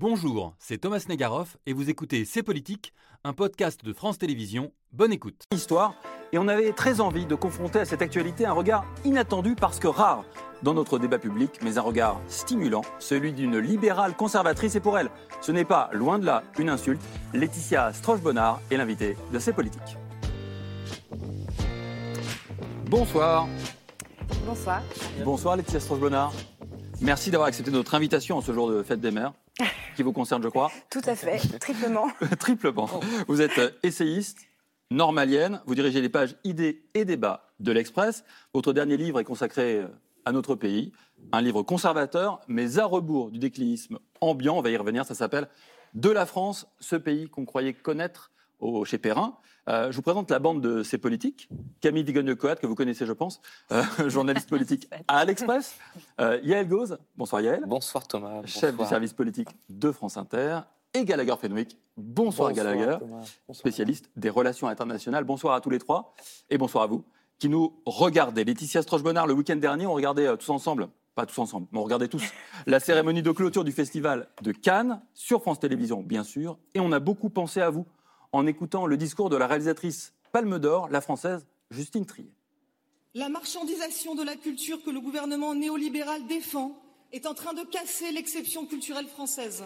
Bonjour, c'est Thomas Negaroff et vous écoutez C'est Politique, un podcast de France Télévisions. Bonne écoute. Histoire, et on avait très envie de confronter à cette actualité un regard inattendu parce que rare dans notre débat public, mais un regard stimulant, celui d'une libérale conservatrice. Et pour elle, ce n'est pas, loin de là, une insulte. Laetitia Stroche-Bonnard est l'invitée de C'est Politique. Bonsoir. Bonsoir. Bonsoir Laetitia Stroche-Bonnard. Merci d'avoir accepté notre invitation en ce jour de fête des mères, qui vous concerne, je crois. Tout à fait, triplement. Triplement. Vous êtes essayiste, normalienne, vous dirigez les pages idées et débats de l'Express. Votre dernier livre est consacré à notre pays, un livre conservateur, mais à rebours du déclinisme ambiant, on va y revenir, ça s'appelle De la France, ce pays qu'on croyait connaître au, chez Perrin. Euh, je vous présente la bande de ces politiques. Camille Digogne-Coat, que vous connaissez, je pense, euh, journaliste politique à l'Express. Euh, Yael Gauze, bonsoir Yael. Bonsoir Thomas. Chef du service politique de France Inter. Et Gallagher Fenwick. Bonsoir, Bonsoir, Gallagher. Bonsoir. spécialiste des relations internationales. Bonsoir à tous les trois. Et bonsoir à vous qui nous regardez. Laetitia Stroche-Bonnard, le week-end dernier, on regardait euh, tous ensemble, pas tous ensemble, mais on regardait tous, la cérémonie de clôture du festival de Cannes sur France Télévisions, bien sûr. Et on a beaucoup pensé à vous en écoutant le discours de la réalisatrice Palme d'Or, la française Justine Trier. La marchandisation de la culture que le gouvernement néolibéral défend est en train de casser l'exception culturelle française.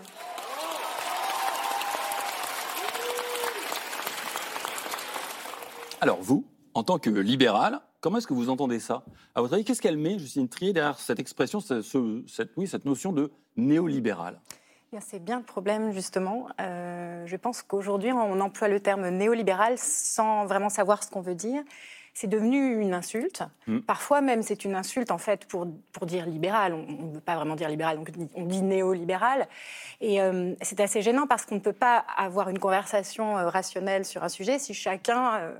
Alors vous, en tant que libéral, comment est-ce que vous entendez ça? À votre avis, qu'est-ce qu'elle met, Justine Trier, derrière cette expression, ce- ce- cette, oui, cette notion de néolibéral? C'est bien le problème, justement. Euh, je pense qu'aujourd'hui, on emploie le terme néolibéral sans vraiment savoir ce qu'on veut dire. C'est devenu une insulte. Mm. Parfois même, c'est une insulte, en fait, pour, pour dire libéral. On ne veut pas vraiment dire libéral, donc on dit- néolibéral. Et euh, c'est assez gênant parce qu'on ne peut pas avoir une conversation euh, rationnelle sur un sujet si chacun euh,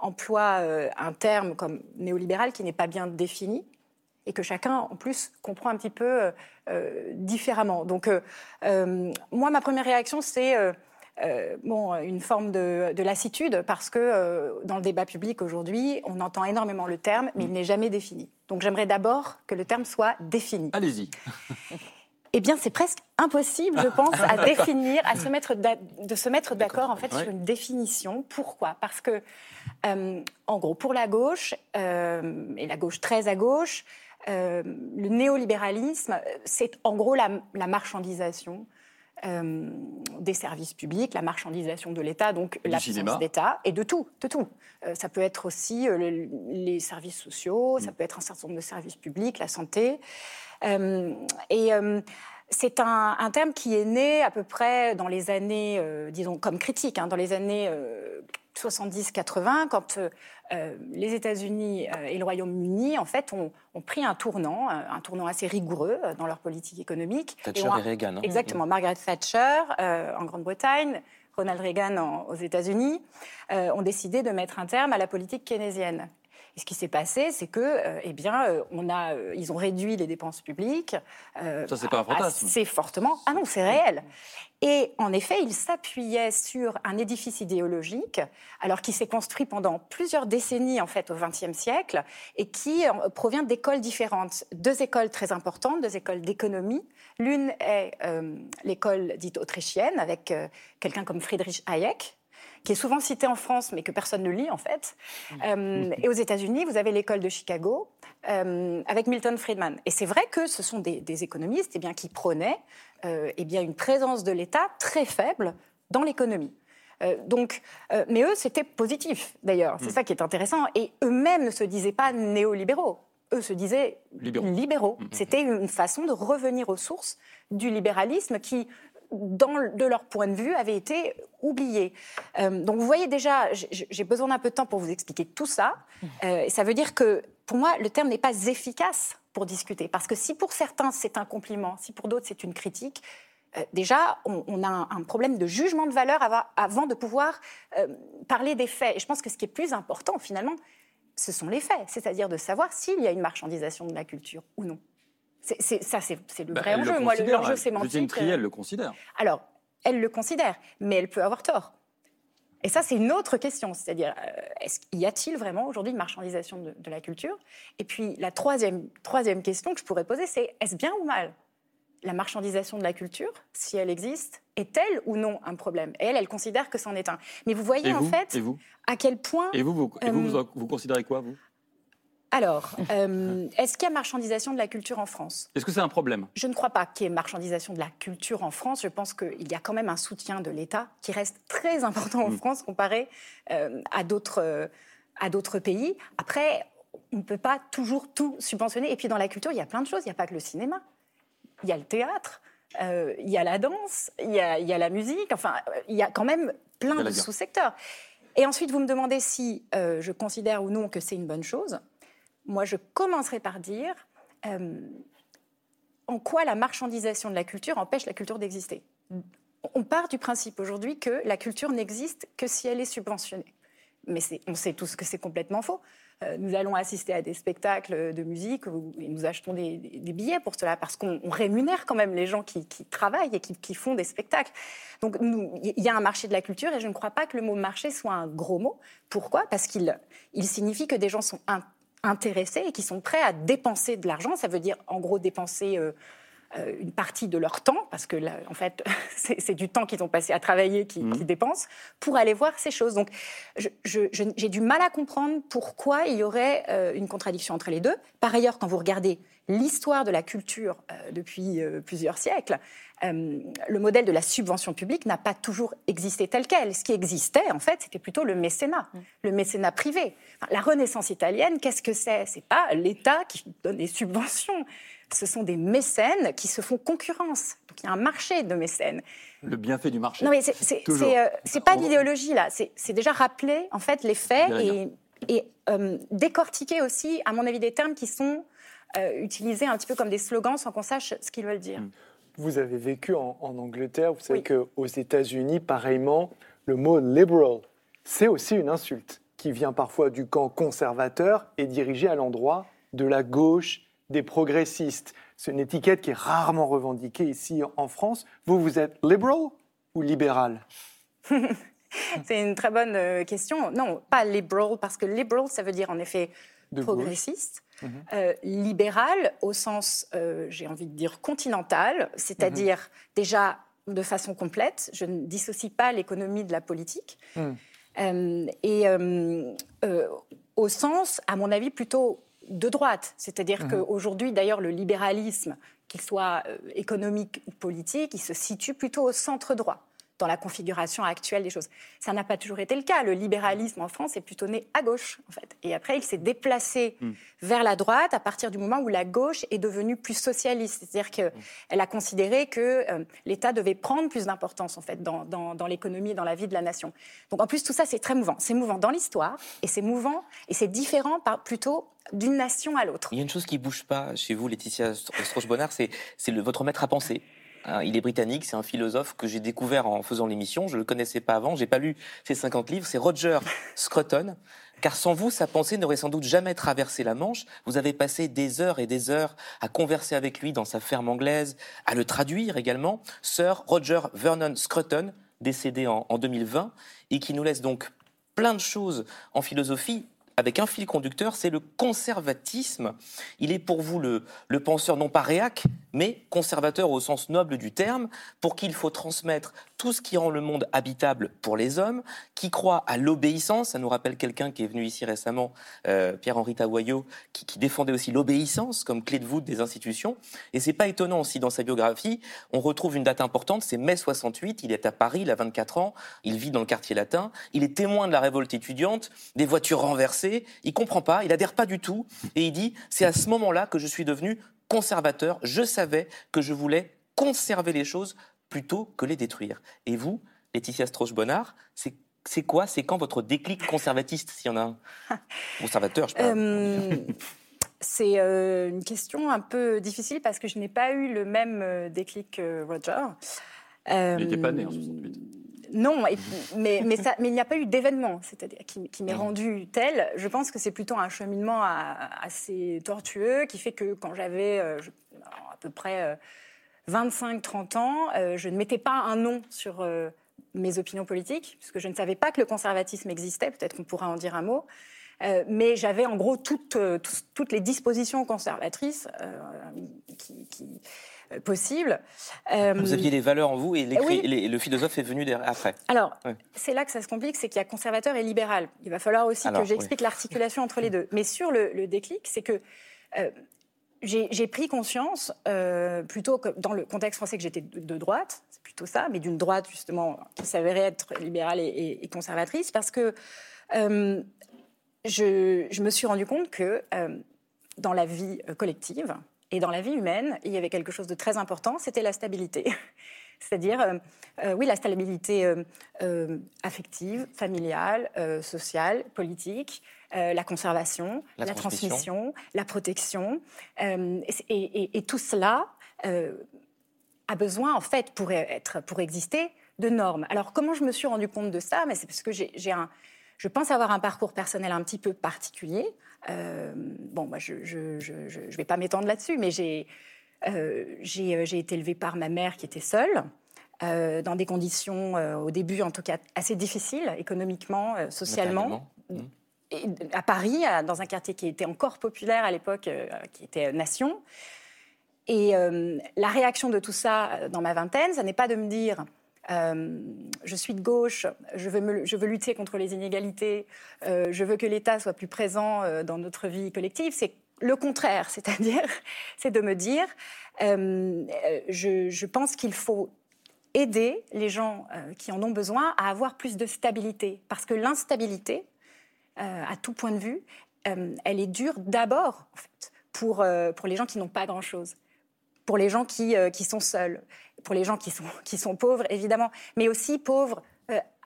emploie un terme comme néolibéral qui n'est pas bien défini et que chacun, en plus, comprend un petit peu euh, euh, différemment. Donc, euh, moi, ma première réaction, c'est euh, bon, une forme de, de lassitude, parce que euh, dans le débat public aujourd'hui, on entend énormément le terme, mais il n'est jamais défini. Donc, j'aimerais d'abord que le terme soit défini. Allez-y. Eh bien, c'est presque impossible, je pense, à définir, à se mettre de se mettre d'accord en fait Ouais. sur une définition. Pourquoi? Parce que, euh, en gros, pour la gauche et la gauche très à gauche, euh, le néolibéralisme, c'est en gros la, la marchandisation. euh, des services publics, la marchandisation de l'État, donc l'absence d'État, et de tout, de tout. Euh, ça peut être aussi le- les services sociaux, Mm. ça peut être un certain nombre de services publics, la santé. Et c'est un, un terme qui est né à peu près dans les années, euh, disons, comme critique, hein, dans les années euh, 70-80, quand euh, euh, les États-Unis euh, et le Royaume-Uni, en fait, ont, ont pris un tournant, un tournant assez rigoureux dans leur politique économique. Thatcher ont- et Reagan. hein. Exactement, Margaret Thatcher euh, en Grande-Bretagne, Ronald Reagan en- aux États-Unis, euh, ont décidé de mettre un terme à la politique keynésienne. Et ce qui s'est passé, c'est que, euh, eh bien, euh, on a, euh, ils ont réduit les dépenses publiques. Ça, c'est pas un fantasme. Assez fortement. Ah non, c'est réel. Et en effet, ils s'appuyaient sur un édifice idéologique, alors qui s'est construit pendant plusieurs décennies en fait au XXe siècle, et qui provient d'écoles différentes. Deux écoles très importantes, deux écoles d'économie. L'une est l'école dite autrichienne, avec quelqu'un comme Friedrich Hayek, qui est souvent cité en France, mais que personne ne lit en fait. Euh, et aux États-Unis, vous avez l'école de Chicago euh, avec Milton Friedman. Et c'est vrai que ce sont des, des économistes eh bien, qui prônaient euh, eh bien, une présence de l'État très faible dans l'économie. Euh, donc, euh, mais eux, c'était positif d'ailleurs. C'est ça qui est intéressant. Et eux-mêmes ne se disaient pas néolibéraux. Eux se disaient Libéraux. libéraux. C'était une façon de revenir aux sources du libéralisme qui, de leur point de vue, avait été oublié. Euh, donc vous voyez déjà, j'ai besoin d'un peu de temps pour vous expliquer tout ça. Euh, ça veut dire que, pour moi, le terme n'est pas efficace pour discuter. Parce que si pour certains c'est un compliment, si pour d'autres c'est une critique, euh, déjà, on, a un, un problème de jugement de valeur avant, avant de pouvoir euh, parler des faits. Et je pense que ce qui est plus important, finalement, ce sont les faits, c'est-à-dire de savoir s'il y a une marchandisation de la culture ou non. C'est- c'est- ça, c'est c'est le Bah, vrai enjeu. le Moi, le- considère, l'enjeu elle. sémantique. Justine Trier, euh, elle le considère. alors, elle le considère, mais elle peut avoir tort. Et ça, c'est une autre question. C'est-à-dire, euh, est-ce y a-t-il vraiment aujourd'hui une marchandisation de, de la culture? Et puis, la troisième, troisième question que je pourrais poser, c'est est-ce bien ou mal la marchandisation de la culture, si elle existe, est-elle ou non un problème? Et elle, elle considère que c'en est un. Mais vous voyez en fait à quel point. Et vous, vous, et vous, vous, vous considérez quoi, vous? Alors, euh, est-ce qu'il y a marchandisation de la culture en France? Est-ce que c'est un problème? Je ne crois pas qu'il y ait marchandisation de la culture en France. Je pense qu'il y a quand même un soutien de l'État qui reste très important en Mm. France comparé euh, à d'autres euh, à d'autres pays. Après, on ne peut pas toujours tout subventionner. Et puis dans la culture, il y a plein de choses. Il n'y a pas que le cinéma. Il y a le théâtre, euh, il y a la danse, il y a, il y a la musique. Enfin, il y a quand même plein de sous-secteurs. Et ensuite, vous me demandez si euh, je considère ou non que c'est une bonne chose. Moi, je commencerai par dire euh, en quoi la marchandisation de la culture empêche la culture d'exister. On part du principe aujourd'hui que la culture n'existe que si elle est subventionnée. Mais on sait tous que c'est complètement faux. Euh, nous allons assister à des spectacles de musique et nous achetons des, billets pour cela parce qu'on on rémunère quand même les gens qui, travaillent et qui, font des spectacles. Donc il y a un marché de la culture et je ne crois pas que le mot marché soit un gros mot. Pourquoi? Parce qu'il il signifie que des gens sont intéressés et qui sont prêts à dépenser de l'argent. Ça veut dire en gros dépenser euh, euh, une partie de leur temps, parce que là, en fait, c'est du temps qu'ils ont passé à travailler qui, Mhm. qui dépensent, pour aller voir ces choses. Donc, j'ai du mal à comprendre pourquoi il y aurait euh, une contradiction entre les deux. Par ailleurs, quand vous regardez l'histoire de la culture euh, depuis euh, plusieurs siècles, euh, le modèle de la subvention publique n'a pas toujours existé tel quel. Ce qui existait, en fait, c'était plutôt le mécénat, le mécénat privé. Enfin, la Renaissance italienne, qu'est-ce que c'est? C'est pas l'État qui donne des subventions. Ce sont des mécènes qui se font concurrence. Donc il y a un marché de mécènes. Le bienfait du marché. Non mais c'est- euh, pas d'idéologie là. C'est déjà rappeler en fait les faits et, et euh, décortiquer aussi, à mon avis, des termes qui sont euh, utilisés un petit peu comme des slogans sans qu'on sache ce qu'ils veulent dire. Mm. Vous avez vécu en, en Angleterre. Vous savez Oui. qu'aux États-Unis, pareillement, le mot liberal, c'est aussi une insulte qui vient parfois du camp conservateur et dirigée à l'endroit de la gauche, des progressistes. C'est une étiquette qui est rarement revendiquée ici en France. Vous, vous êtes liberal ou libéral C'est une très bonne euh, question. Non, pas liberal parce que liberal ça veut dire en effet de gauche Mhm. Euh, libéral au sens, euh, j'ai envie de dire, continental, c'est-à-dire déjà de façon complète. Je ne dissocie pas l'économie de la politique. Mhm. Euh, et euh, au sens, à mon avis, plutôt de droite. C'est-à-dire Mhm. qu'aujourd'hui, d'ailleurs, le libéralisme, qu'il soit économique ou politique, il se situe plutôt au centre droit dans la configuration actuelle des choses. Ça n'a pas toujours été le cas. Le libéralisme en France est plutôt né à gauche, en fait. Et après, il s'est déplacé Mm. vers la droite à partir du moment où la gauche est devenue plus socialiste. C'est-à-dire qu'elle a considéré que euh, l'État devait prendre plus d'importance, en fait, dans, dans- dans l'économie, dans la vie de la nation. Donc, en plus, tout ça, c'est très mouvant. C'est mouvant dans l'histoire, et c'est mouvant, et c'est différent par, plutôt d'une nation à l'autre. Il y a une chose qui bouge pas chez vous, Laetitia Strauch-Bonnard, c'est votre maître à penser. Hein, il est britannique, c'est un philosophe que j'ai découvert en faisant l'émission. Je ne le connaissais pas avant, j'ai pas lu ses 50 livres. C'est Roger Scruton. Car sans vous, sa pensée n'aurait sans doute jamais traversé la Manche. Vous avez passé des heures et des heures à converser avec lui dans sa ferme anglaise, à le traduire également. Sir Roger Vernon Scruton, décédé en, en 2020, et qui nous laisse donc plein de choses en philosophie avec un fil conducteur, c'est le conservatisme. Il est pour vous le, penseur non pas réac, mais conservateur au sens noble du terme, pour qui il faut transmettre tout ce qui rend le monde habitable pour les hommes, qui croit à l'obéissance. Ça nous rappelle quelqu'un qui est venu ici récemment, euh, Pierre-Henri Tawayo, qui, qui défendait aussi l'obéissance comme clé de voûte des institutions. Et c'est pas étonnant aussi dans sa biographie, on retrouve une date importante, c'est mai 68, il est à Paris, il a 24 ans, il vit dans le quartier latin, il est témoin de la révolte étudiante, des voitures renversées, il comprend pas, il adhère pas du tout, et il dit, c'est à ce moment-là que je suis devenu conservateur, je savais que je voulais conserver les choses plutôt que les détruire. Et vous, Laetitia Strauch-Bonnard, c'est c'est quoi C'est quand votre déclic conservatiste, s'il y en a un? Conservateur, je parle. Euh, c'est euh, une question un peu difficile parce que je n'ai pas eu le même euh, déclic que Roger. Il n'était pas Euh, né en 68. Non, et- mais, mais, ça- mais il n'y a pas eu d'événement, c'est-à-dire qui, Mhm. rendu tel. Je pense que c'est plutôt un cheminement à- assez tortueux qui fait que quand j'avais euh, à peu près 25-30 ans, euh, je ne mettais pas un nom sur euh, mes opinions politiques, puisque je ne savais pas que le conservatisme existait, peut-être qu'on pourra en dire un mot. Euh, mais j'avais en gros toutes, les dispositions conservatrices euh, qui, qui, possible. Vous aviez les valeurs en vous et, le philosophe est venu après. Alors, c'est là que ça se complique, c'est qu'il y a conservateur et libéral. Il va falloir aussi que j'explique l'articulation entre les deux. Mais sur le, déclic, c'est que j'ai pris conscience, euh, plutôt que dans le contexte français, que j'étais de, droite, c'est plutôt ça, mais d'une droite justement qui s'avérait être libérale et, conservatrice, parce que euh, je, me suis rendu compte que euh, dans la vie collective et dans la vie humaine, il y avait quelque chose de très important, c'était la stabilité. C'est-à-dire, oui, la stabilité affective, familiale, sociale, politique, euh, la conservation, la, transmission. la protection. Euh, et, tout cela euh, a besoin, en fait, pour, être, pour exister, de normes. Alors, comment je me suis rendu compte de ça? Mais c'est parce que j'ai un, je pense avoir un parcours personnel un petit peu particulier. bon, moi, je ne vais pas m'étendre là-dessus, mais j'ai j'ai été élevée par ma mère qui était seule. dans des conditions, au début en tout cas, assez difficiles, économiquement, socialement. Mmh à Paris, dans un quartier qui était encore populaire à l'époque, euh, qui était Nation. Et euh, la réaction de tout ça euh, dans ma vingtaine, ça n'est pas de me dire je suis de gauche, je veux, je veux lutter contre les inégalités, je veux que l'État soit plus présent dans notre vie collective. C'est le contraire, c'est-à-dire, c'est de me dire je, je, pense qu'il faut aider les gens qui en ont besoin à avoir plus de stabilité. Parce que l'instabilité, euh, à tout point de vue, euh, elle est dure d'abord en fait, pour, euh, pour les gens qui n'ont pas grand-chose, pour les gens qui, qui sont seuls, pour les gens qui sont, qui sont pauvres, évidemment, mais aussi pauvres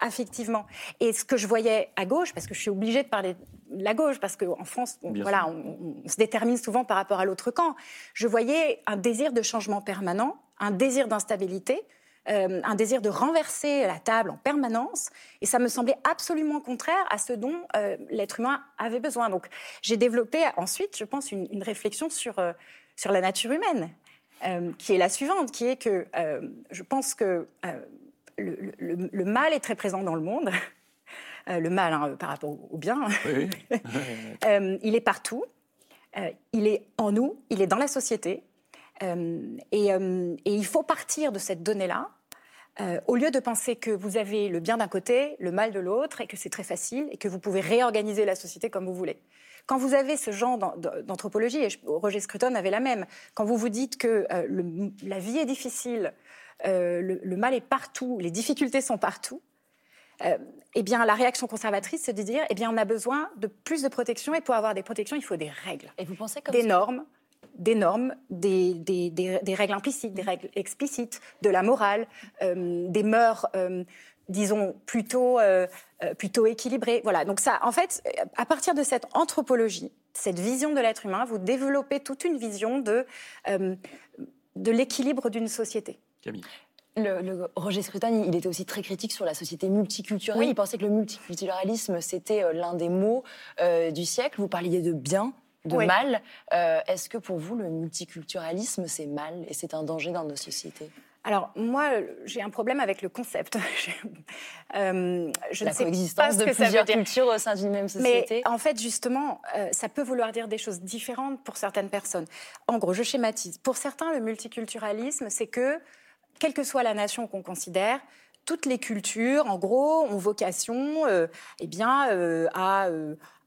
affectivement. Et ce que je voyais à gauche, parce que je suis obligée de parler de la gauche, parce qu'en France, on, voilà, on, se détermine souvent par rapport à l'autre camp, je voyais un désir de changement permanent, un désir d'instabilité, euh, un désir de renverser la table en permanence, et ça me semblait absolument contraire à ce dont euh, l'être humain avait besoin. Donc j'ai développé ensuite, je pense, une, réflexion sur, euh, sur la nature humaine, qui est la suivante, qui est que je pense que le, mal est très présent dans le monde. le mal hein, par rapport au, bien. il est partout. il est en nous, il est dans la société. Euh, euh, et, il faut partir de cette donnée-là, euh, au lieu de penser que vous avez le bien d'un côté, le mal de l'autre, et que c'est très facile, et que vous pouvez réorganiser la société comme vous voulez. Quand vous avez ce genre d'anthropologie, et Roger Scruton avait la même, quand vous vous dites que la vie est difficile, le, mal est partout, les difficultés sont partout, eh bien, la réaction conservatrice, c'est de dire, eh bien, on a besoin de plus de protection, et pour avoir des protections, il faut des règles, et vous pensez des normes, des normes, des, des, règles implicites, des règles explicites, de la morale, euh, des mœurs, euh, disons, plutôt, euh, plutôt équilibrées. Voilà, donc ça, en fait, à partir de cette anthropologie, cette vision de l'être humain, vous développez toute une vision de, de l'équilibre d'une société. Camille. Le, Roger Scruton, il était aussi très critique sur la société multiculturelle. Il pensait que le multiculturalisme, c'était l'un des mots du siècle. Vous parliez de bien, de mal. Euh, est-ce que pour vous, le multiculturalisme, c'est mal et c'est un danger dans nos sociétés? Alors moi, j'ai un problème avec le concept. euh, je la ne sais coexistence pas de plusieurs cultures au sein d'une même société. Mais en fait, justement, euh, ça peut vouloir dire des choses différentes pour certaines personnes. En gros, je schématise. Pour certains, le multiculturalisme, c'est que, quelle que soit la nation qu'on considère, toutes les cultures, en gros, ont vocation, euh, eh bien, euh, à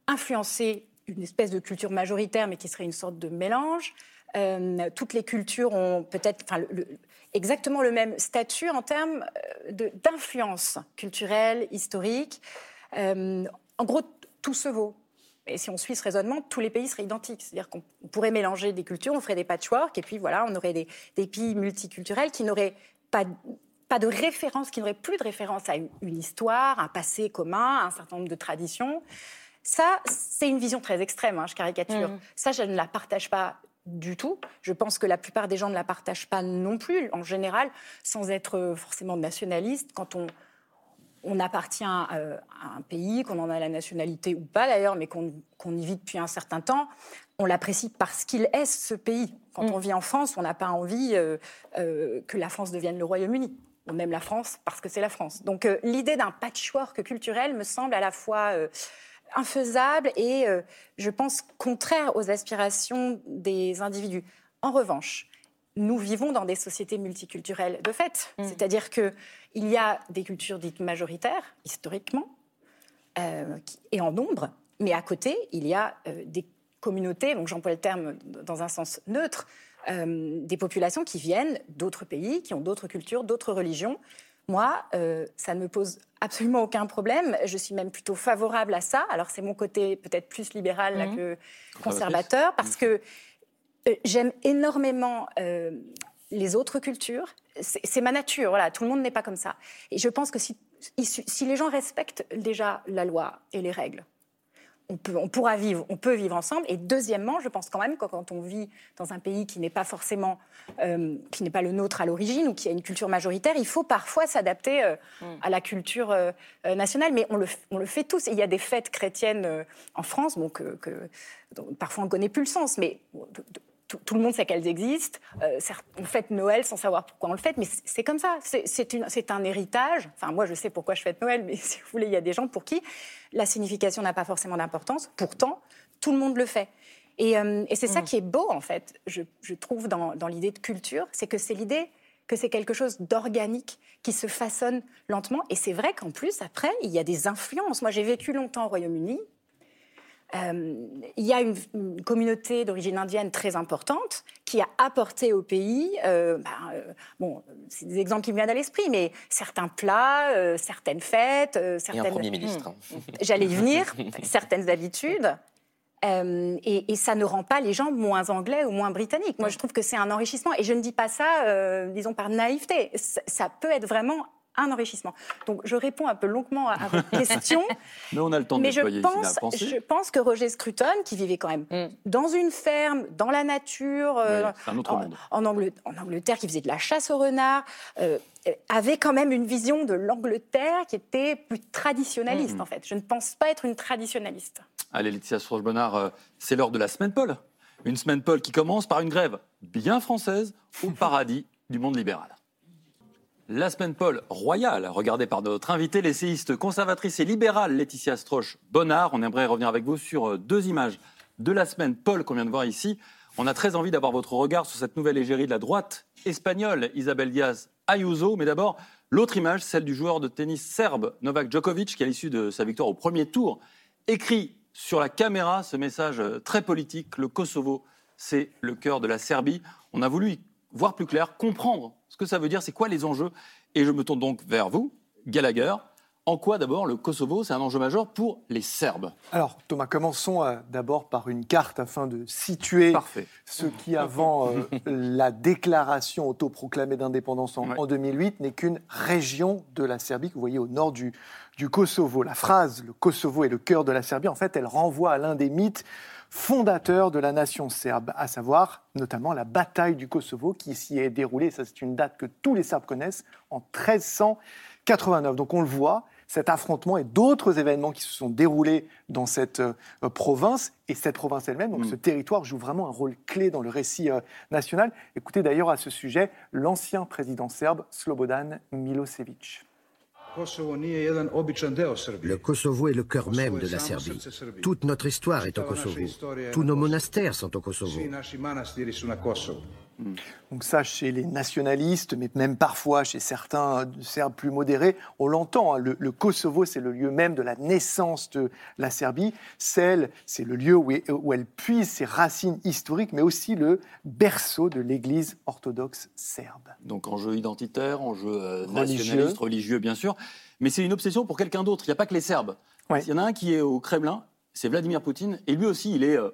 influencer une espèce de culture majoritaire, mais qui serait une sorte de mélange. Euh, toutes les cultures ont peut-être exactement le même statut en termes euh, d'influence culturelle, historique. Euh, en gros, tout se vaut. Et si on suit ce raisonnement, tous les pays seraient identiques. C'est-à-dire qu'on pourrait mélanger des cultures, on ferait des patchwork, et puis voilà, on aurait des, des pays multiculturels qui n'auraient pas, pas de référence, qui n'auraient plus de référence à une, une histoire, un passé commun, un certain nombre de traditions. Ça, c'est une vision très extrême, hein, je caricature. Mm. Ça, je ne la partage pas du tout. Je pense que la plupart des gens ne la partagent pas non plus, en général, sans être forcément nationaliste. Quand on, on appartient euh, à un pays, qu'on en a la nationalité ou pas d'ailleurs, mais qu'on y vit depuis un certain temps, on l'apprécie parce qu'il est ce pays. Quand mm. on vit en France, on n'a pas envie euh, que la France devienne le Royaume-Uni. On aime la France parce que c'est la France. Donc l'idée d'un patchwork culturel me semble à la fois infaisable et, euh, je pense, contraire aux aspirations des individus. En revanche, nous vivons dans des sociétés multiculturelles de fait. Mm. C'est-à-dire qu'il y a des cultures dites majoritaires, historiquement, euh, et en nombre, mais à côté, il y a euh, des communautés, donc j'emploie le terme dans un sens neutre, euh, des populations qui viennent d'autres pays, qui ont d'autres cultures, d'autres religions. Moi, ça ne me pose absolument aucun problème. Je suis même plutôt favorable à ça. Alors c'est mon côté peut-être plus libéral là, mm. que conservateur, parce que j'aime énormément les autres cultures. C'est ma nature, voilà, tout le monde n'est pas comme ça. Et je pense que si, si, les gens respectent déjà la loi et les règles, on, peut, on, pourra vivre, on peut vivre ensemble. Et deuxièmement, je pense quand même que quand on vit dans un pays qui n'est pas forcément, euh, qui n'est pas le nôtre à l'origine ou qui a une culture majoritaire, il faut parfois s'adapter euh, mm. à la culture euh, nationale. Mais on le, on le, fait tous. Et il y a des fêtes chrétiennes en France, que, parfois on ne connaît plus le sens, mais tout, le monde sait qu'elles existent. Euh, on fête Noël sans savoir pourquoi on le fête, mais c'est comme ça. C'est un héritage. Enfin, moi, je sais pourquoi je fête Noël, mais si vous voulez, il y a des gens pour qui la signification n'a pas forcément d'importance. Pourtant, tout le monde le fait. Et, euh, c'est ça mm. qui est beau, en fait, je, trouve, dans, dans l'idée de culture, c'est que c'est l'idée que c'est quelque chose d'organique qui se façonne lentement. Et c'est vrai qu'en plus, après, il y a des influences. Moi, j'ai vécu longtemps au Royaume-Uni. Euh, il y a une, communauté d'origine indienne très importante qui a apporté au pays, euh, bah, euh, bon, c'est des exemples qui me viennent à l'esprit, mais certains plats, certaines fêtes, certaines. Et un premier ministre. Hmm. J'allais y venir, certaines habitudes. Et, ça ne rend pas les gens moins anglais ou moins britanniques. Moi, je trouve que c'est un enrichissement. Et je ne dis pas ça, disons, par naïveté. ça peut être vraiment un enrichissement. Donc je réponds un peu longuement à, votre question. mais on a le temps de mais je pense, je pense que Roger Scruton, qui vivait quand même mm. dans une ferme, dans la nature, euh, un autre en, monde. En, Angleterre, qui faisait de la chasse au renard, euh, avait quand même une vision de l'Angleterre qui était plus traditionnaliste, mm. en fait. Je ne pense pas être une traditionnaliste. Allez, Laetitia Stroche-Bonnard, euh, c'est l'heure de la semaine Paul. Une semaine Paul qui commence par une grève bien française au paradis du monde libéral. La semaine Paul royale, regardée par notre invitée, l'essayiste conservatrice et libérale Laetitia Stroche-Bonnard. On aimerait revenir avec vous sur euh, deux images de la semaine Paul qu'on vient de voir ici. On a très envie d'avoir votre regard sur cette nouvelle égérie de la droite espagnole, Isabel Diaz Ayuso. Mais d'abord, l'autre image, celle du joueur de tennis serbe Novak Djokovic, qui à l'issue de sa victoire au premier tour, écrit sur la caméra ce message euh, très politique Le Kosovo, c'est le cœur de la Serbie. On a voulu voir plus clair, comprendre ce que ça veut dire, c'est quoi les enjeux? Et je me tourne donc vers vous, Gallagher. En quoi d'abord le Kosovo, c'est un enjeu majeur pour les Serbes? Alors Thomas, commençons euh, d'abord par une carte afin de situer ce qui, avant euh, la déclaration autoproclamée d'indépendance en, 2008, n'est qu'une région de la Serbie que vous voyez au nord du, du Kosovo. La phrase « le Kosovo est le cœur de la Serbie », en fait, elle renvoie à l'un des mythes fondateur de la nation serbe, à savoir notamment la bataille du Kosovo qui s'y est déroulée, ça c'est une date que tous les Serbes connaissent, en 1389. Donc on le voit, cet affrontement et d'autres événements qui se sont déroulés dans cette euh, province et cette province elle-même, donc mm. ce territoire joue vraiment un rôle clé dans le récit euh, national. Écoutez d'ailleurs à ce sujet l'ancien président serbe Slobodan Milosevic. Le Kosovo est le cœur même de la Serbie. Toute notre histoire est au Kosovo. Tous nos monastères sont au Kosovo. Donc ça, chez les nationalistes, mais même parfois chez certains Serbes plus modérés, on l'entend. Hein. le, Kosovo, c'est le lieu même de la naissance de la Serbie. C'est le lieu où, où, elle puise ses racines historiques, mais aussi le berceau de l'Église orthodoxe serbe. Donc enjeu identitaire, enjeu euh, nationaliste, religieux, bien sûr. Mais c'est une obsession pour quelqu'un d'autre. Il n'y a pas que les Serbes. Il y en a un qui est au Kremlin, c'est Vladimir Poutine, et lui aussi, il est euh,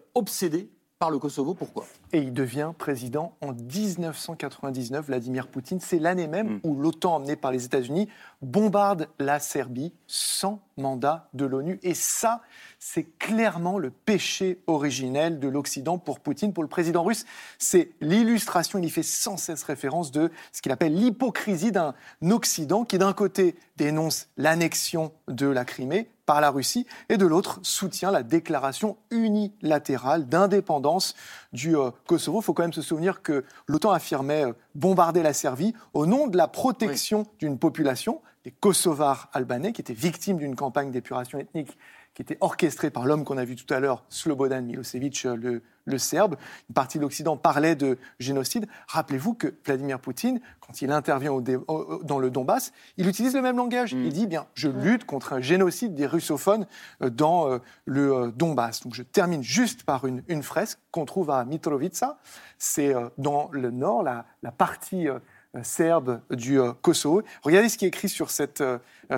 obsédé le Kosovo. Pourquoi? Et il devient président en 1999, Vladimir Poutine. C'est l'année même mm. où l'OTAN, emmenée par les États-Unis, bombarde la Serbie sans mandat de l'ONU. Et ça, c'est clairement le péché originel de l'Occident pour Poutine, pour le président russe. C'est l'illustration, il y fait sans cesse référence de ce qu'il appelle l'hypocrisie d'un Occident qui, d'un côté, dénonce l'annexion de la Crimée, par la Russie, et de l'autre soutient la déclaration unilatérale d'indépendance du euh, Kosovo. Il faut quand même se souvenir que l'OTAN affirmait euh, bombarder la Serbie au nom de la protection d'une population, des Kosovars albanais, qui étaient victimes d'une campagne d'épuration ethnique qui était orchestrée par l'homme qu'on a vu tout à l'heure, Slobodan Milosevic, le, le Serbe. Une partie de l'Occident parlait de génocide. Rappelez-vous que Vladimir Poutine, quand il intervient dans le Donbass, il utilise le même langage. Mm. Il dit bien, je lutte contre un génocide des russophones euh, dans euh, le euh, Donbass. Donc je termine juste par une, fresque qu'on trouve à Mitrovica. C'est dans le nord, la, la partie serbe du Kosovo. Regardez ce qui est écrit sur cette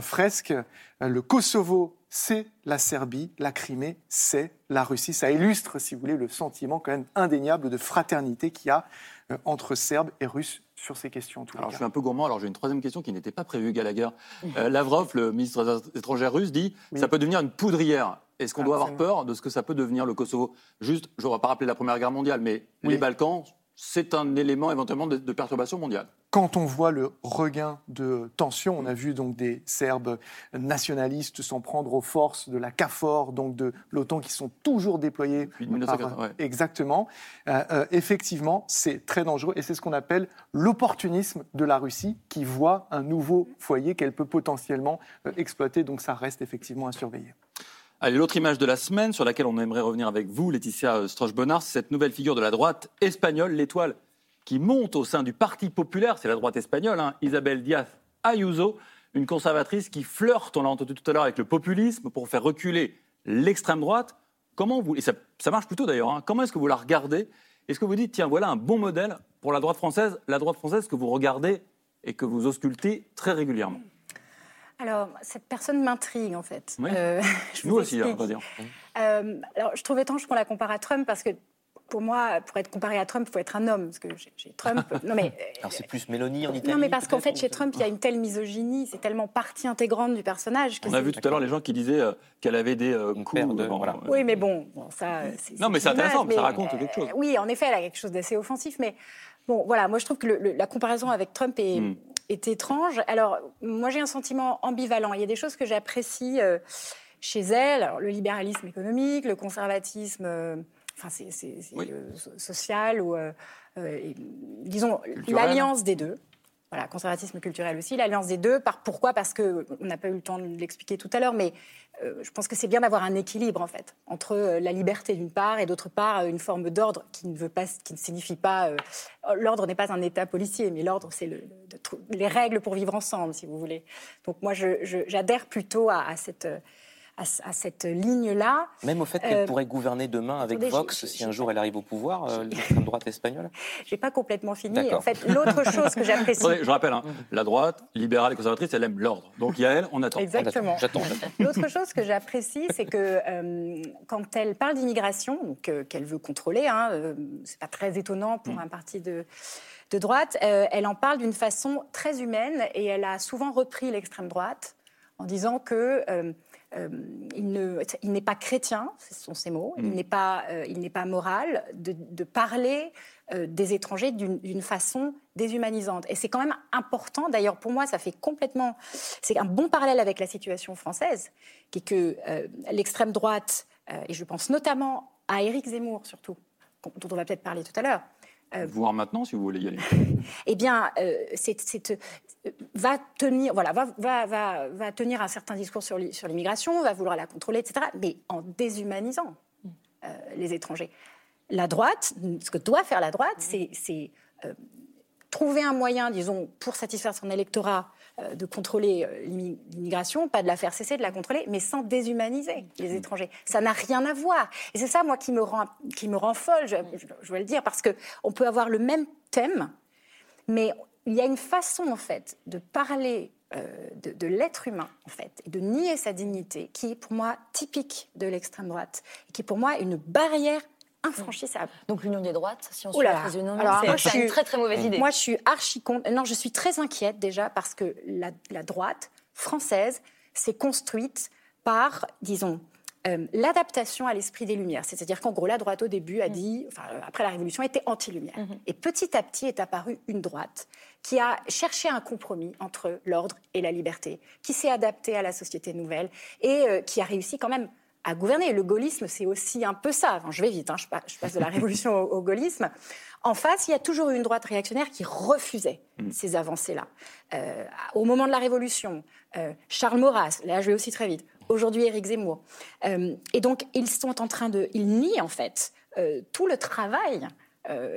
fresque. Le Kosovo c'est la Serbie, la Crimée, c'est la Russie. Ça illustre, si vous voulez, le sentiment quand même indéniable de fraternité qu'il y a euh, entre Serbes et Russes sur ces questions. alors, je suis un peu gourmand, alors j'ai une troisième question qui n'était pas prévue, Gallagher. Euh, Lavrov, le ministre des étrangers russe, dit que ça peut devenir une poudrière. Est-ce qu'on doit avoir peur de ce que ça peut devenir le Kosovo? Juste, je ne vais pas rappeler la Première Guerre mondiale, mais les Balkans, c'est un élément éventuellement de, perturbation mondiale. Quand on voit le regain de tension, on a vu donc des Serbes nationalistes s'en prendre aux forces de la CAFOR, donc de l'OTAN, qui sont toujours déployés. Exactement. Euh, euh, effectivement, c'est très dangereux et c'est ce qu'on appelle l'opportunisme de la Russie, qui voit un nouveau foyer qu'elle peut potentiellement euh, exploiter. Donc ça reste effectivement à surveiller. Allez, l'autre image de la semaine sur laquelle on aimerait revenir avec vous, Laetitia Stroche-Bonnard, c'est cette nouvelle figure de la droite espagnole, l'étoile qui monte au sein du Parti populaire, c'est la droite espagnole, hein, Isabel Díaz Ayuso, une conservatrice qui flirte, on l'a entendu tout à l'heure, avec le populisme pour faire reculer l'extrême droite. Comment vous, et ça, marche plutôt d'ailleurs, hein, comment est-ce que vous la regardez? Est-ce que vous dites, tiens, voilà un bon modèle pour la droite française, la droite française que vous regardez et que vous auscultez très régulièrement? Alors, cette personne m'intrigue en fait. Euh, Nous aussi, hein, on va dire. Euh, alors, je trouve étrange qu'on la compare à Trump parce que pour moi, pour être comparé à Trump, il faut être un homme. Parce que chez Trump. non, mais. Alors, c'est plus Mélanie en Italie Non, mais parce qu'en fait, chez Trump, il y a une telle misogynie, c'est tellement partie intégrante du personnage. On a vu tout à l'heure les gens qui disaient euh, qu'elle avait des coups. De, voilà. Oui, mais bon, ça. Non, mais c'est intéressant, ça raconte quelque chose. oui, en effet, elle a quelque chose d'assez offensif, mais. Bon, voilà, moi je trouve que la comparaison avec Trump est, hmm est étrange. Alors, moi, j'ai un sentiment ambivalent. Il y a des choses que j'apprécie euh, chez elle. le libéralisme économique, le conservatisme, euh, enfin, c'est, social, ou, euh, disons, l'alliance des deux. Voilà, conservatisme culturel aussi, l'alliance des deux. Par, pourquoi? Parce que, on n'a pas eu le temps de l'expliquer tout à l'heure, mais euh, je pense que c'est bien d'avoir un équilibre, en fait, entre euh, la liberté d'une part et d'autre part euh, une forme d'ordre qui ne veut pas, qui ne signifie pas. l'ordre n'est pas un État policier, mais l'ordre, c'est le, les règles pour vivre ensemble, si vous voulez. Donc moi, j'adhère plutôt à cette à, cette ligne-là. Même au fait qu'elle euh, pourrait gouverner demain avec Vox si un jour elle arrive au pouvoir, euh, l'extrême droite espagnole J'ai pas complètement fini. En fait, l'autre chose que j'apprécie. je rappelle, hein, la droite, libérale et conservatrice, elle aime l'ordre. Donc il y a elle, on attend. Exactement. J'attends. L'autre chose que j'apprécie, c'est que euh, quand elle parle d'immigration, donc qu'elle veut contrôler, hein, c'est pas très étonnant pour mm. un parti de de droite, elle en parle d'une façon très humaine et elle a souvent repris l'extrême droite en disant que euh, il n'est pas chrétien, ce sont ses mots, il mm. n'est pas, euh, il n'est pas moral de, parler euh, des étrangers d'une façon déshumanisante. Et c'est quand même important, d'ailleurs pour moi ça fait complètement, c'est un bon parallèle avec la situation française, qui est que l'extrême droite, et je pense notamment à Éric Zemmour surtout, dont on va peut-être parler tout à l'heure, euh, Voir maintenant, si vous voulez y aller. eh bien, euh, euh, va tenir, voilà, va, va, va, va, tenir un certain discours sur l'immigration, va vouloir la contrôler, etc., mais en déshumanisant les étrangers. La droite, ce que doit faire la droite, c'est trouver un moyen, disons, pour satisfaire son électorat, euh, de contrôler euh, l'immigration, pas de la faire cesser, de la contrôler, mais sans déshumaniser les mm. étrangers. Ça n'a rien à voir. Et c'est ça, moi, qui me rend, qui me rend folle, je, je, vais le dire, parce qu'on peut avoir le même thème, mais il y a une façon, en fait, de parler euh, de, de l'être humain, en fait, et de nier sa dignité, qui est pour moi typique de l'extrême droite, et qui est pour moi une barrière infranchissable. Donc l'union des droites, si on suit la c'est une très très mauvaise idée. Moi, je suis archi contre. Non, je suis très inquiète déjà parce que la, droite française s'est construite par, disons, euh, l'adaptation à l'esprit des Lumières. C'est-à-dire qu'en gros, la droite au début a mm. dit, enfin, après la Révolution, était anti-lumière. Mm-hmm. Et petit à petit est apparue une droite qui a cherché un compromis entre l'ordre et la liberté, qui s'est adaptée à la société nouvelle et euh, qui a réussi quand même à gouverner. Le gaullisme, c'est aussi un peu ça. je vais vite, hein, je, passe de la révolution au, gaullisme. En face, il y a toujours eu une droite réactionnaire qui refusait mm. ces avancées-là. Euh, au moment de la Révolution, euh, Charles Maurras, là je vais aussi très vite, aujourd'hui Éric Zemmour. Euh, et donc, ils sont en train de... Ils nient en fait tout le travail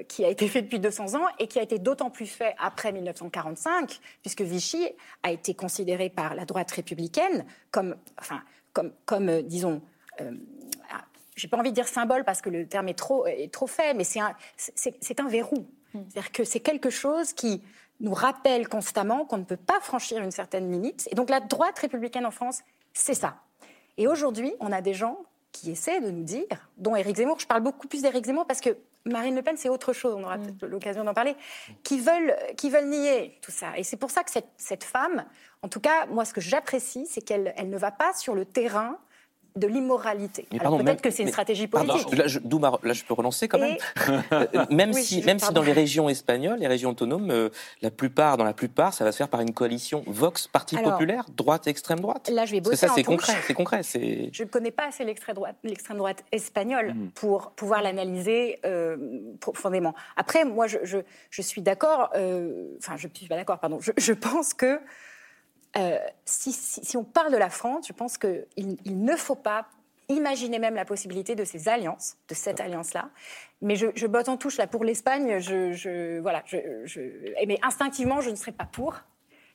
qui a été fait depuis 200 ans et qui a été d'autant plus fait après 1945, puisque Vichy a été considéré par la droite républicaine comme, enfin, comme, comme disons, j'ai pas envie de dire symbole parce que le terme est trop, est trop fait, mais c'est un, c'est, un verrou. Hmm. C'est-à-dire que c'est quelque chose qui nous rappelle constamment qu'on ne peut pas franchir une certaine limite. Et donc la droite républicaine en France, c'est ça. Et aujourd'hui, on a des gens qui essaient de nous dire, dont Éric Zemmour, je parle beaucoup plus d'Éric Zemmour parce que Marine Le Pen, c'est autre chose, on aura hmm. peut-être l'occasion d'en parler, qui veulent, qui veulent nier tout ça. Et c'est pour ça que cette, cette femme, en tout cas, moi, ce que j'apprécie, c'est qu'elle elle ne va pas sur le terrain de l'immoralité. Peut-être que c'est une stratégie politique. là, je, là, je peux relancer quand même. Euh, même si, même si dans les régions espagnoles, les régions autonomes, euh, la plupart, dans la plupart, ça va se faire par une coalition Vox, Parti populaire, droite, extrême droite. Là, je vais bosser ça, c'est concret. C'est concret. Je ne connais pas assez l'extrême droite, l'extrême droite espagnole hmm. pour pouvoir l'analyser euh, profondément. Après, moi, je, je, suis d'accord. Enfin, je ne suis pas d'accord. Pardon. Je, pense que euh, si, on parle de la France, je pense qu'il il ne faut pas imaginer même la possibilité de ces alliances, de cette alliance-là. Mais je, botte en touche là pour l'Espagne. Je, voilà, mais instinctivement, je ne serais pas pour.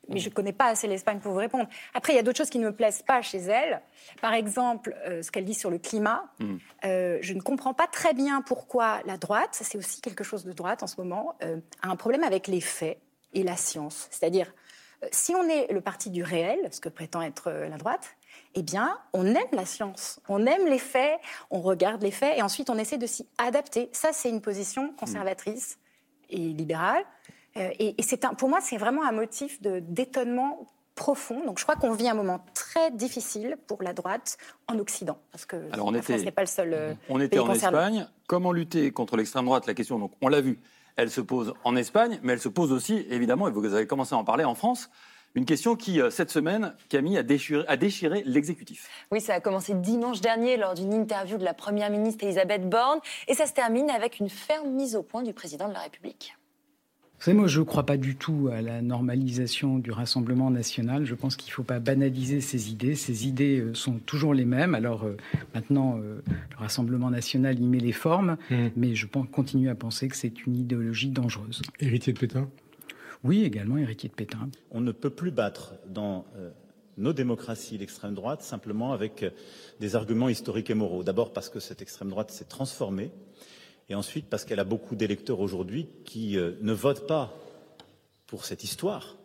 Mais je ne connais pas assez l'Espagne pour vous répondre. Après, il y a d'autres choses qui ne me plaisent pas chez elle. Par exemple, euh, ce qu'elle dit sur le climat. Mm. Euh, je ne comprends pas très bien pourquoi la droite, c'est aussi quelque chose de droite en ce moment, a un problème avec les faits et la science. C'est-à-dire, si on est le parti du réel, ce que prétend être euh, la droite, eh bien, on aime la science, on aime les faits, on regarde les faits et ensuite on essaie de s'y adapter. Ça, c'est une position conservatrice et libérale. Euh, et, c'est pour moi, c'est vraiment un motif d'étonnement profond. Donc je crois qu'on vit un moment très difficile pour la droite en Occident, parce que Alors, on la était, n'est pas le seul euh, On était en Espagne. Comment lutter contre l'extrême droite? La question, donc, on l'a vu, elle se pose en Espagne, mais elle se pose aussi, évidemment, et vous avez commencé à en parler, en France. Une question qui, euh, cette semaine, Camille, a déchiré, a déchiré l'exécutif. Oui, ça a commencé dimanche dernier lors d'une interview de la Première ministre Elisabeth Borne, et ça se termine avec une ferme mise au point du président de la République. Vous savez, moi, je ne crois pas du tout à la normalisation du Rassemblement national. Je pense qu'il ne faut pas banaliser ces idées. Ces idées euh, sont toujours les mêmes. Alors euh, maintenant, euh, le Rassemblement national y met les formes, mmh. mais je pense, continue à penser que c'est une idéologie dangereuse. Héritier de Pétain? Oui, également héritier de Pétain. On ne peut plus battre dans nos démocraties l'extrême droite simplement avec des arguments historiques et moraux. D'abord parce que cette extrême droite s'est transformée et ensuite parce qu'elle a beaucoup d'électeurs aujourd'hui qui euh, ne votent pas pour cette histoire.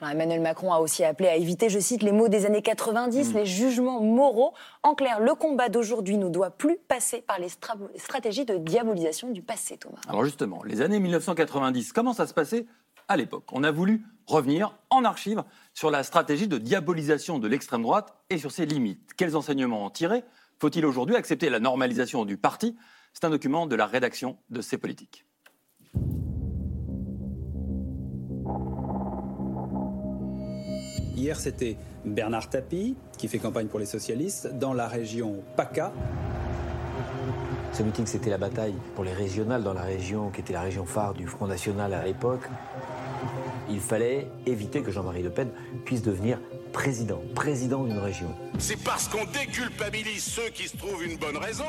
Emmanuel Macron a aussi appelé à éviter, je cite, les mots des années 90, mm. les jugements moraux. En clair, le combat d'aujourd'hui ne doit plus passer par les stratégies de diabolisation du passé, Thomas. Alors justement, les années 1990, comment ça se passait à l'époque? On a voulu revenir en archive sur la stratégie de diabolisation de l'extrême droite et sur ses limites. Quels enseignements en tirer? Faut-il aujourd'hui accepter la normalisation du parti c'est un document de la rédaction de ces politiques. Hier, c'était Bernard Tapie, qui fait campagne pour les socialistes, dans la région PACA. Ce meeting, c'était la bataille pour les régionales dans la région qui était la région phare du Front National à l'époque. Il fallait éviter que Jean-Marie Le Pen puisse devenir président, président d'une région. C'est parce qu'on déculpabilise ceux qui se trouvent une bonne raison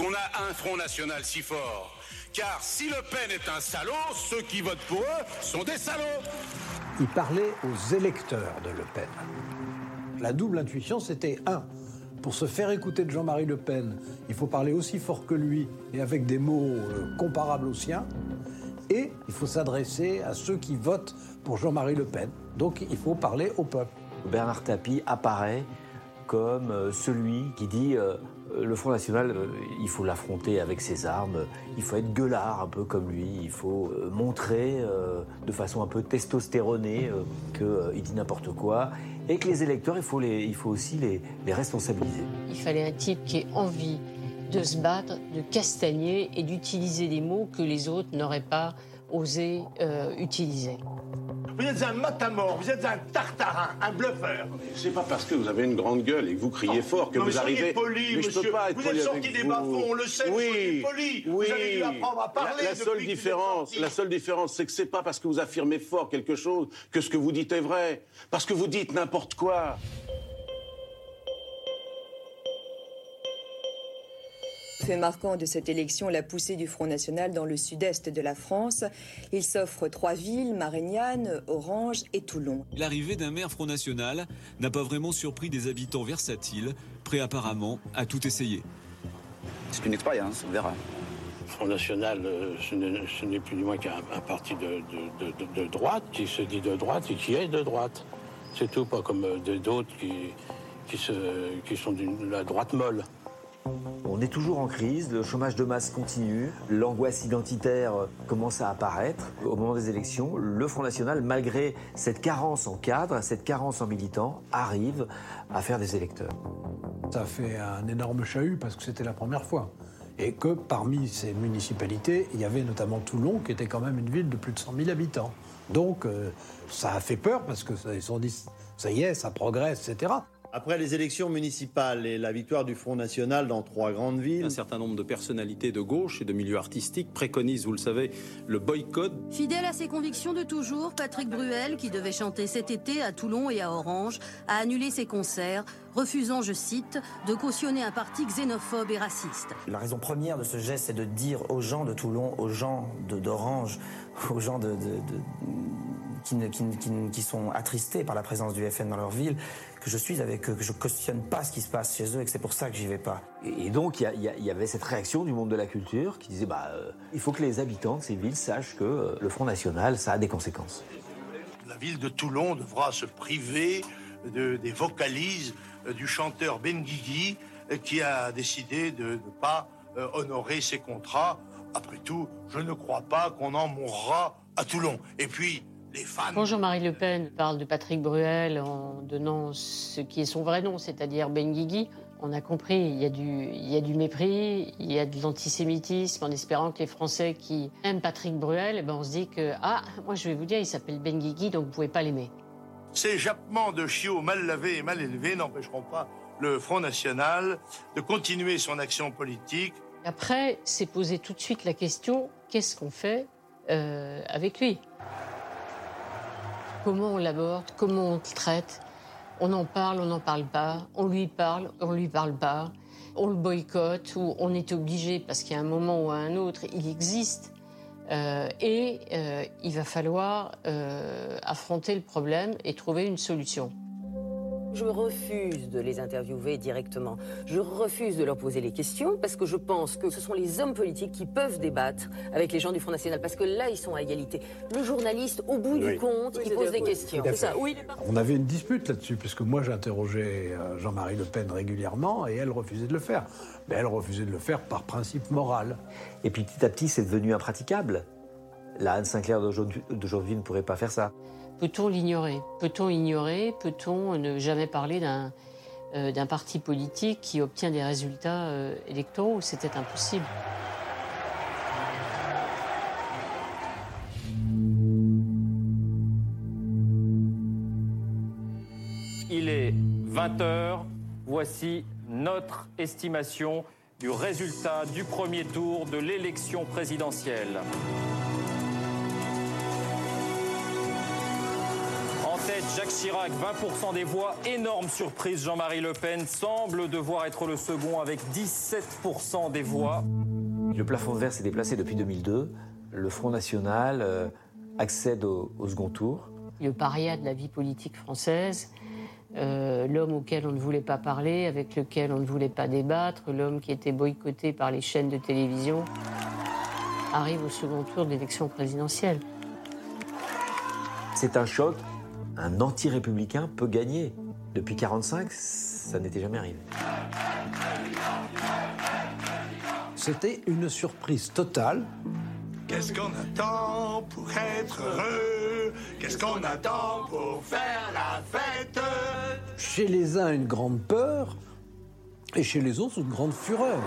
qu'on a un Front National si fort. Car si Le Pen est un salaud, ceux qui votent pour eux sont des salauds. Il parlait aux électeurs de Le Pen. La double intuition, c'était un. Pour se faire écouter de Jean-Marie Le Pen, il faut parler aussi fort que lui et avec des mots euh, comparables aux siens. Et il faut s'adresser à ceux qui votent pour Jean-Marie Le Pen. Donc il faut parler au peuple. Bernard Tapie apparaît comme euh, celui qui dit euh, euh, le Front National, euh, il faut l'affronter avec ses armes, il faut être gueulard un peu comme lui, il faut euh, montrer de façon un peu testostéronée qu'il dit n'importe quoi, et que les électeurs, il faut, les, il faut aussi les responsabiliser. Il fallait un type qui ait envie de se battre, de castagner et d'utiliser des mots que les autres n'auraient pas osé utiliser. Vous êtes un matamor, vous êtes un tartarin, un bluffeur. C'est pas parce que vous avez une grande gueule et que vous criez fort que Non, vous arrivez. poli, mais je monsieur. peux pas être Vous poli êtes sorti des vous. bas-fonds, on le sait, Oui, poli. Vous oui. avez dû apprendre à parler La, la seule vous différence, la seule différence, c'est que c'est pas parce que vous affirmez fort quelque chose que ce que vous dites est vrai. Parce que vous dites n'importe quoi. Fait marquant de cette élection, la poussée du Front National dans le sud-est de la France. Il s'offre trois villes, Marignane, Orange et Toulon. L'arrivée d'un maire Front National n'a pas vraiment surpris des habitants versatiles, prêts apparemment à tout essayer. C'est une expérience, on verra. Front National, euh, ce n'est plus du moins qu'un un parti de, de- de- de- de droite qui se dit de droite et qui est de droite. C'est tout, pas comme euh, d'autres qui, qui, se- qui sont de la droite molle. On est toujours en crise, le chômage de masse continue, l'angoisse identitaire commence à apparaître. Au moment des élections, le Front National, malgré cette carence en cadres, cette carence en militants, arrive à faire des électeurs. Ça fait un énorme chahut parce que c'était la première fois. Et que parmi ces municipalités, il y avait notamment Toulon, qui était quand même une ville de plus de 100 000 habitants. Donc euh, ça a fait peur parce que ils sont dit, ça y est, ça progresse, etc. Après les élections municipales et la victoire du Front National dans trois grandes villes, Un certain nombre de personnalités de gauche et de milieux artistiques préconisent, vous le savez, le boycott. Fidèle à ses convictions de toujours, Patrick Bruel, qui devait chanter cet été à Toulon et à Orange, a annulé ses concerts, refusant, je cite, de cautionner un parti xénophobe et raciste. La raison première de ce geste, c'est de dire aux gens de Toulon, aux gens de- d'Orange, aux gens de, de- de- qui, ne- qui ne- qui ne- qui sont attristés par la présence du FN dans leur ville, que je suis avec eux, que je cautionne pas ce qui se passe chez eux et que c'est pour ça que j'y vais pas. Et donc, il y avait cette réaction du monde de la culture qui disait bah, euh, il faut que les habitants de ces villes sachent que euh, le Front National, ça a des conséquences. La ville de Toulon devra se priver de- des vocalises euh, du chanteur Ben Guigui qui a décidé de ne pas euh, honorer ses contrats. Après tout, je ne crois pas qu'on en mourra à Toulon. Et puis, les fans... Quand Jean-Marie Le Pen parle de Patrick Bruel en donnant ce qui est son vrai nom, c'est-à-dire Ben Guigui, on a compris, il y a, du, il y a du mépris, il y a de l'antisémitisme, en espérant que les Français qui aiment Patrick Bruel, eh ben on se dit que, ah, moi je vais vous dire, il s'appelle Ben Guigui, donc vous pouvez pas l'aimer. Ces jappements de chiots mal lavés et mal élevés n'empêcheront pas le Front National de continuer son action politique. Après, c'est poser tout de suite la question, qu'est-ce qu'on fait euh, avec lui? Comment on l'aborde Comment on le traite? On en parle, on n'en parle pas. On lui parle, on lui parle pas. On le boycotte ou on est obligé parce a un moment ou à un autre, il existe. Euh, et euh, il va falloir euh, affronter le problème et trouver une solution. Je refuse de les interviewer directement. Je refuse de leur poser les questions parce que je pense que ce sont les hommes politiques qui peuvent débattre avec les gens du Front National parce que là, ils sont à égalité. Le journaliste, au bout Oui. du compte, il pose des questions. Ça. Oui, il est parti. On avait une dispute là-dessus, puisque moi j'interrogeais euh, Jean-Marie Le Pen régulièrement et elle refusait de le faire. Mais elle refusait de le faire par principe moral. Et puis petit à petit, c'est devenu impraticable. La Anne Sinclair d'aujourd'hui d'aujourd'hui ne pourrait pas faire ça. Peut-on l'ignorer? Peut-on ignorer? Peut-on ne jamais parler d'un euh, d'un parti politique qui obtient des résultats euh, électoraux? C'était impossible. Il est 20h. Voici notre estimation du résultat du premier tour de l'élection présidentielle. Jacques Chirac, 20% des voix. Énorme surprise, Jean-Marie Le Pen semble devoir être le second avec 17% des voix. Le plafond verre s'est déplacé depuis 2002. Le Front National euh, accède au, au second tour. Le paria de la vie politique française, euh, l'homme auquel on ne voulait pas parler, avec lequel on ne voulait pas débattre, l'homme qui était boycotté par les chaînes de télévision, arrive au second tour de l'élection présidentielle. C'est un choc. Un anti-républicain peut gagner. Depuis 1945, ça n'était jamais arrivé. C'était une surprise totale. Qu'est-ce qu'on attend pour être heureux? Qu'est-ce qu'on attend pour faire la fête? Chez les uns, une grande peur, et chez les autres, une grande fureur.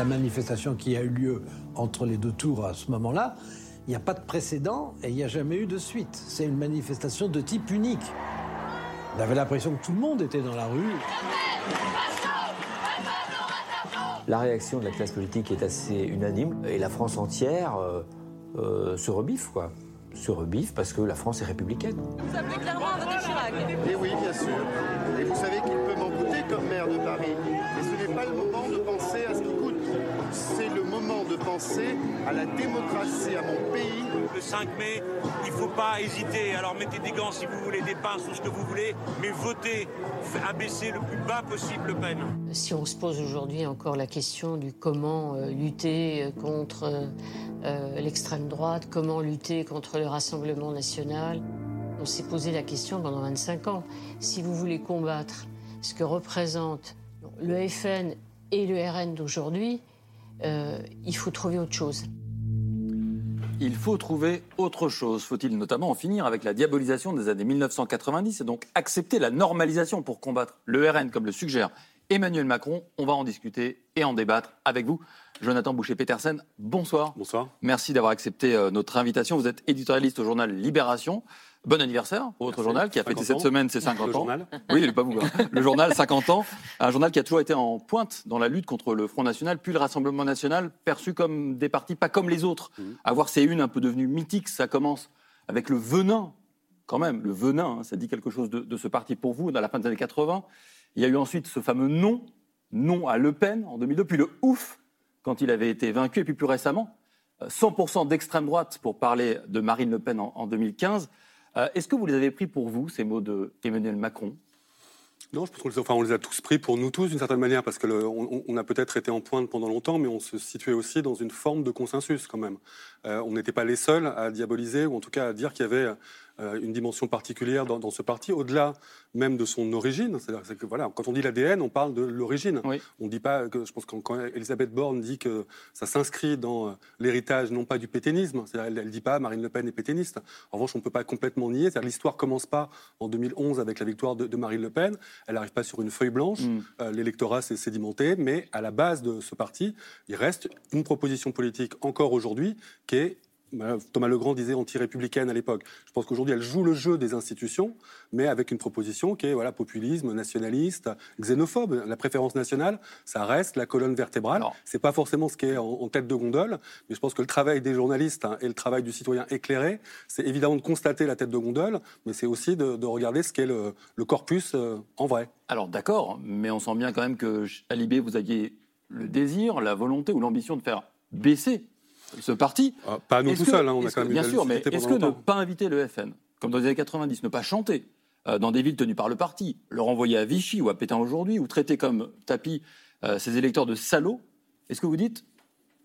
La manifestation qui a eu lieu entre les deux tours à ce moment-là, il n'y a pas de précédent et il n'y a jamais eu de suite. C'est une manifestation de type unique. On avait l'impression que tout le monde était dans la rue. La réaction de la classe politique est assez unanime et la France entière euh, euh, se rebiffe, quoi. Se rebiffe parce que la France est républicaine. Vous appelez clairement à voter Chirac Et oui, bien sûr. Et vous savez qu'il peut m'en comme maire de Paris. Et ce n'est pas le moment penser à la démocratie, à mon pays. Le 5 mai, il ne faut pas hésiter. Alors mettez des gants si vous voulez, des pinces ou ce que vous voulez, mais votez, abaissez le plus bas possible Le Pen. Si on se pose aujourd'hui encore la question du comment euh, lutter euh, contre euh, l'extrême droite, comment lutter contre le Rassemblement national, on s'est posé la question pendant 25 ans. Si vous voulez combattre ce que représentent le FN et le RN d'aujourd'hui, euh, il faut trouver autre chose. Il faut trouver autre chose. Faut-il notamment en finir avec la diabolisation des années 1990 et donc accepter la normalisation pour combattre le RN comme le suggère Emmanuel Macron? On va en discuter et en débattre avec vous. Jonathan Boucher-Petersen, bonsoir. Bonsoir. Merci d'avoir accepté euh, notre invitation. Vous êtes éditorialiste au journal Libération. Bon anniversaire pour votre journal qui a fêté 50 cette semaine ses 50 Le ans. journal. Oui, pas vous. hein. Le journal 50 ans, un journal qui a toujours été en pointe dans la lutte contre le Front National, puis le Rassemblement National, perçu comme des partis pas comme les autres. Mmh. Avoir ces unes un peu devenues mythiques, ça commence avec le venin, quand même, le venin, hein, ça dit quelque chose de, de ce parti pour vous, dans la fin des années 80. Il y a eu ensuite ce fameux non, non à Le Pen en 2002, puis le ouf quand il avait été vaincu, et puis plus récemment, euh, 100% d'extrême droite pour parler de Marine Le Pen en, en 2015. Euh, Est-ce que vous les avez pris pour vous, ces mots de Emmanuel Macron? Non, je pense qu'on les, on les a tous pris pour nous tous d'une certaine manière, parce que le- on, a peut-être été en pointe pendant longtemps, mais on se situait aussi dans une forme de consensus quand même. Euh, on n'était pas les seuls à diaboliser, ou en tout cas à dire qu'il y avait une dimension particulière dans, dans ce parti, au-delà même de son origine. C'est-à-dire c'est que voilà, quand on dit l'ADN, on parle de l'origine. On ne dit pas que, je pense que quand Elisabeth Borne dit que ça s'inscrit dans euh, l'héritage non pas du pétainisme, c'est-à-dire elle ne dit pas Marine Le Pen est pétainiste. En revanche, on ne peut pas complètement nier. C'est-à-dire l'histoire commence pas en 2011 avec la victoire de, de Marine Le Pen. Elle n'arrive pas sur une feuille blanche. Euh, L'électorat s'est sédimenté, mais à la base de ce parti, il reste une proposition politique encore aujourd'hui qui est Thomas Legrand disait anti-républicaine à l'époque. Je pense qu'aujourd'hui, elle joue le jeu des institutions, mais avec une proposition qui est voilà, populisme, nationaliste, xénophobe. La préférence nationale, ça reste la colonne vertébrale. C'est pas forcément ce qui est en, en tête de gondole, mais je pense que le travail des journalistes hein, et le travail du citoyen éclairé, c'est évidemment de constater la tête de gondole, mais c'est aussi de, de regarder ce qu'est le, le corpus euh, en vrai. Alors d'accord, mais on sent bien quand même que à Libé, vous aviez le désir, la volonté ou l'ambition de faire baisser ce parti. pas nous tout seuls, hein, on a quand même Bien sûr, mais est-ce que ne pas inviter le FN, comme dans les années 90, ne pas chanter euh, dans des villes tenues par le parti, le renvoyer à Vichy ou à Pétain aujourd'hui, ou traiter comme tapis euh, ses électeurs de salauds, est-ce que vous dites,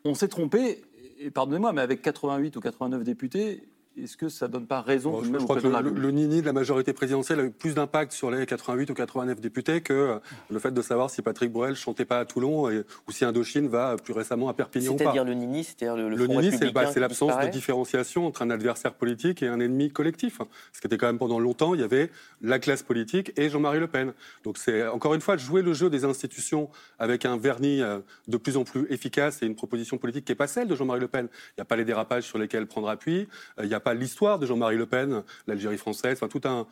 on s'est trompé, et pardonnez-moi, mais avec 88 ou 89 députés, est-ce que ça donne pas raison Bon, tout je, de même je au crois que le, nini de la majorité présidentielle a eu plus d'impact sur les 88 ou 89 députés que euh, le fait de savoir si Patrick Bruel chantait pas à Toulon et- ou si Indochine va euh, plus récemment à Perpignan. C'est-à-dire le Nini, c'est-à-dire le, le Le nini, c'est bah, l'absence de différenciation entre un adversaire politique et un ennemi collectif. Ce qui était quand même pendant longtemps, il y avait la classe politique et Jean-Marie Le Pen. Donc c'est encore une fois jouer le jeu des institutions avec un vernis euh, de plus en plus efficace et une proposition politique qui n'est pas celle de Jean-Marie Le Pen. Il n'y a pas les dérapages sur lesquels prendre appui, il n'y a pas l'histoire de Jean-Marie Le Pen, l'Algérie française, enfin tout un,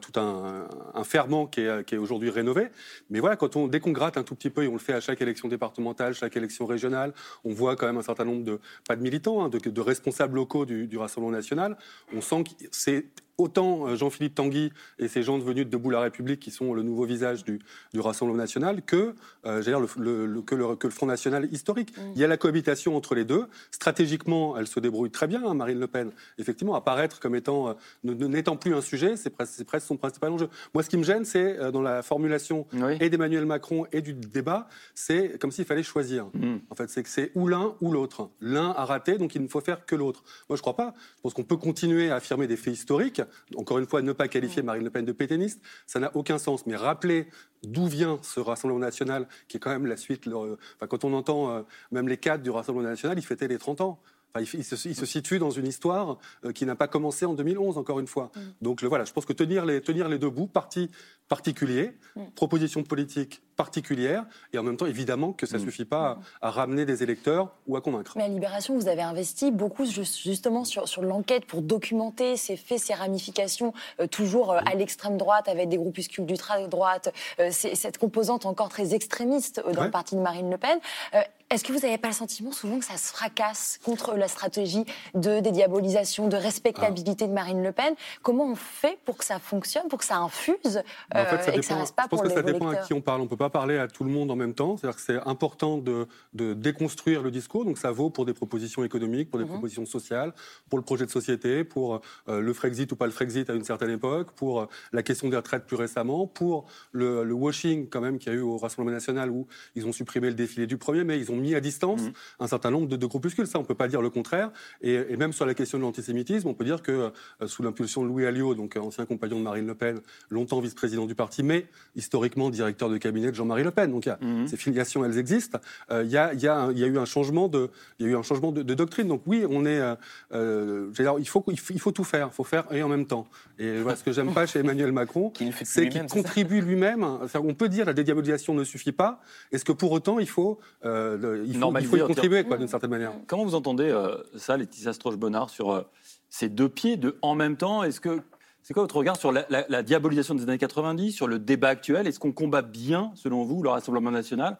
tout un, ferment qui est, aujourd'hui rénové. Mais voilà, dès qu'on gratte un tout petit peu, et on le fait à chaque élection départementale, chaque élection régionale, on voit quand même un certain nombre de, pas de militants, hein, de, responsables locaux du Rassemblement national. On sent que c'est autant euh, Jean-Philippe Tanguy et ces gens devenus de Debout la République qui sont le nouveau visage du, du Rassemblement national que, euh, dire, le, le- le- que, le, que le Front national historique. Il y a la cohabitation entre les deux. Stratégiquement, elle se débrouille très bien, hein, Marine Le Pen. Effectivement, apparaître comme étant, euh, ne- ne- n'étant plus un sujet, c'est presque, presque son principal enjeu. Moi, ce qui me gêne, c'est euh, dans la formulation et d'Emmanuel Macron et du débat, c'est comme s'il fallait choisir. En fait, c'est que c'est ou l'un ou l'autre. L'un a raté, donc il ne faut faire que l'autre. Moi, je crois pas. Je pense qu'on peut continuer à affirmer des faits historiques. Encore une fois, ne pas qualifier Marine Le Pen de pétainiste, ça n'a aucun sens. Mais rappeler d'où vient ce Rassemblement national, qui est quand même la suite. enfin, quand on entend euh, même les cadres du Rassemblement national, ils fêtaient les 30 ans. Enfin, se, il se situe dans une histoire euh, qui n'a pas commencé en 2011, encore une fois. Donc le, voilà, je pense que tenir les, tenir les deux bouts, parti particulier, proposition politique particulière, et en même temps, évidemment, que ça ne suffit pas à, à ramener des électeurs ou à convaincre. Mais à Libération, vous avez investi beaucoup ju- justement sur, sur l'enquête pour documenter ces faits, ces ramifications, euh, toujours euh, à l'extrême droite, avec des groupuscules d'ultra-droite, euh, c'est- cette composante encore très extrémiste euh, dans Ouais. le parti de Marine Le Pen. Euh, Est-ce que vous n'avez pas le sentiment souvent que ça se fracasse contre la stratégie de dédiabolisation, de respectabilité de Marine Le Pen? Comment on fait pour que ça fonctionne, pour que ça infuse Mais en fait, euh, ça et que ça dépend- reste pas je pense pour que les ça dépend à qui on parle. On ne peut pas parler à tout le monde en même temps. C'est-à-dire que c'est important de, de déconstruire le discours. Donc ça vaut pour des propositions économiques, pour des Mhm. propositions sociales, pour le projet de société, pour euh, le Frexit ou pas le Frexit à une certaine époque, pour euh, la question des retraites plus récemment, pour le, le washing quand même qu'il y a eu au Rassemblement national où ils ont supprimé le défilé du premier mai, ils ont mis à distance Mhm. un certain nombre de, de groupuscules. Ça, on ne peut pas dire le contraire. Et, et même sur la question de l'antisémitisme, on peut dire que euh, sous l'impulsion de Louis Alliot, donc ancien compagnon de Marine Le Pen, longtemps vice-président du parti, mais historiquement directeur de cabinet de Jean-Marie Le Pen. Donc y a- ces filiations, elles existent. Euh, Il y, a, il y a un- il y a eu un changement de, il y a eu un changement de, de doctrine. Donc oui, on est, euh, euh, dire, il faut, il faut, il faut tout faire, il faut faire et en même temps. Et voilà, ce que j'aime pas chez Emmanuel Macron, c'est qu'il contribue lui-même. On peut dire la dédiabolisation ne suffit pas. Est-ce que pour autant il faut, euh, le- il faut, il Normaliser, faut y contribuer d'une certaine manière Comment vous entendez ça, Laetitia Stroche-Bonnard, sur ces deux pieds de en même temps? Est-ce que c'est quoi votre regard sur la, diabolisation des années 90, sur le débat actuel? Est-ce qu'on combat bien, selon vous, le Rassemblement national?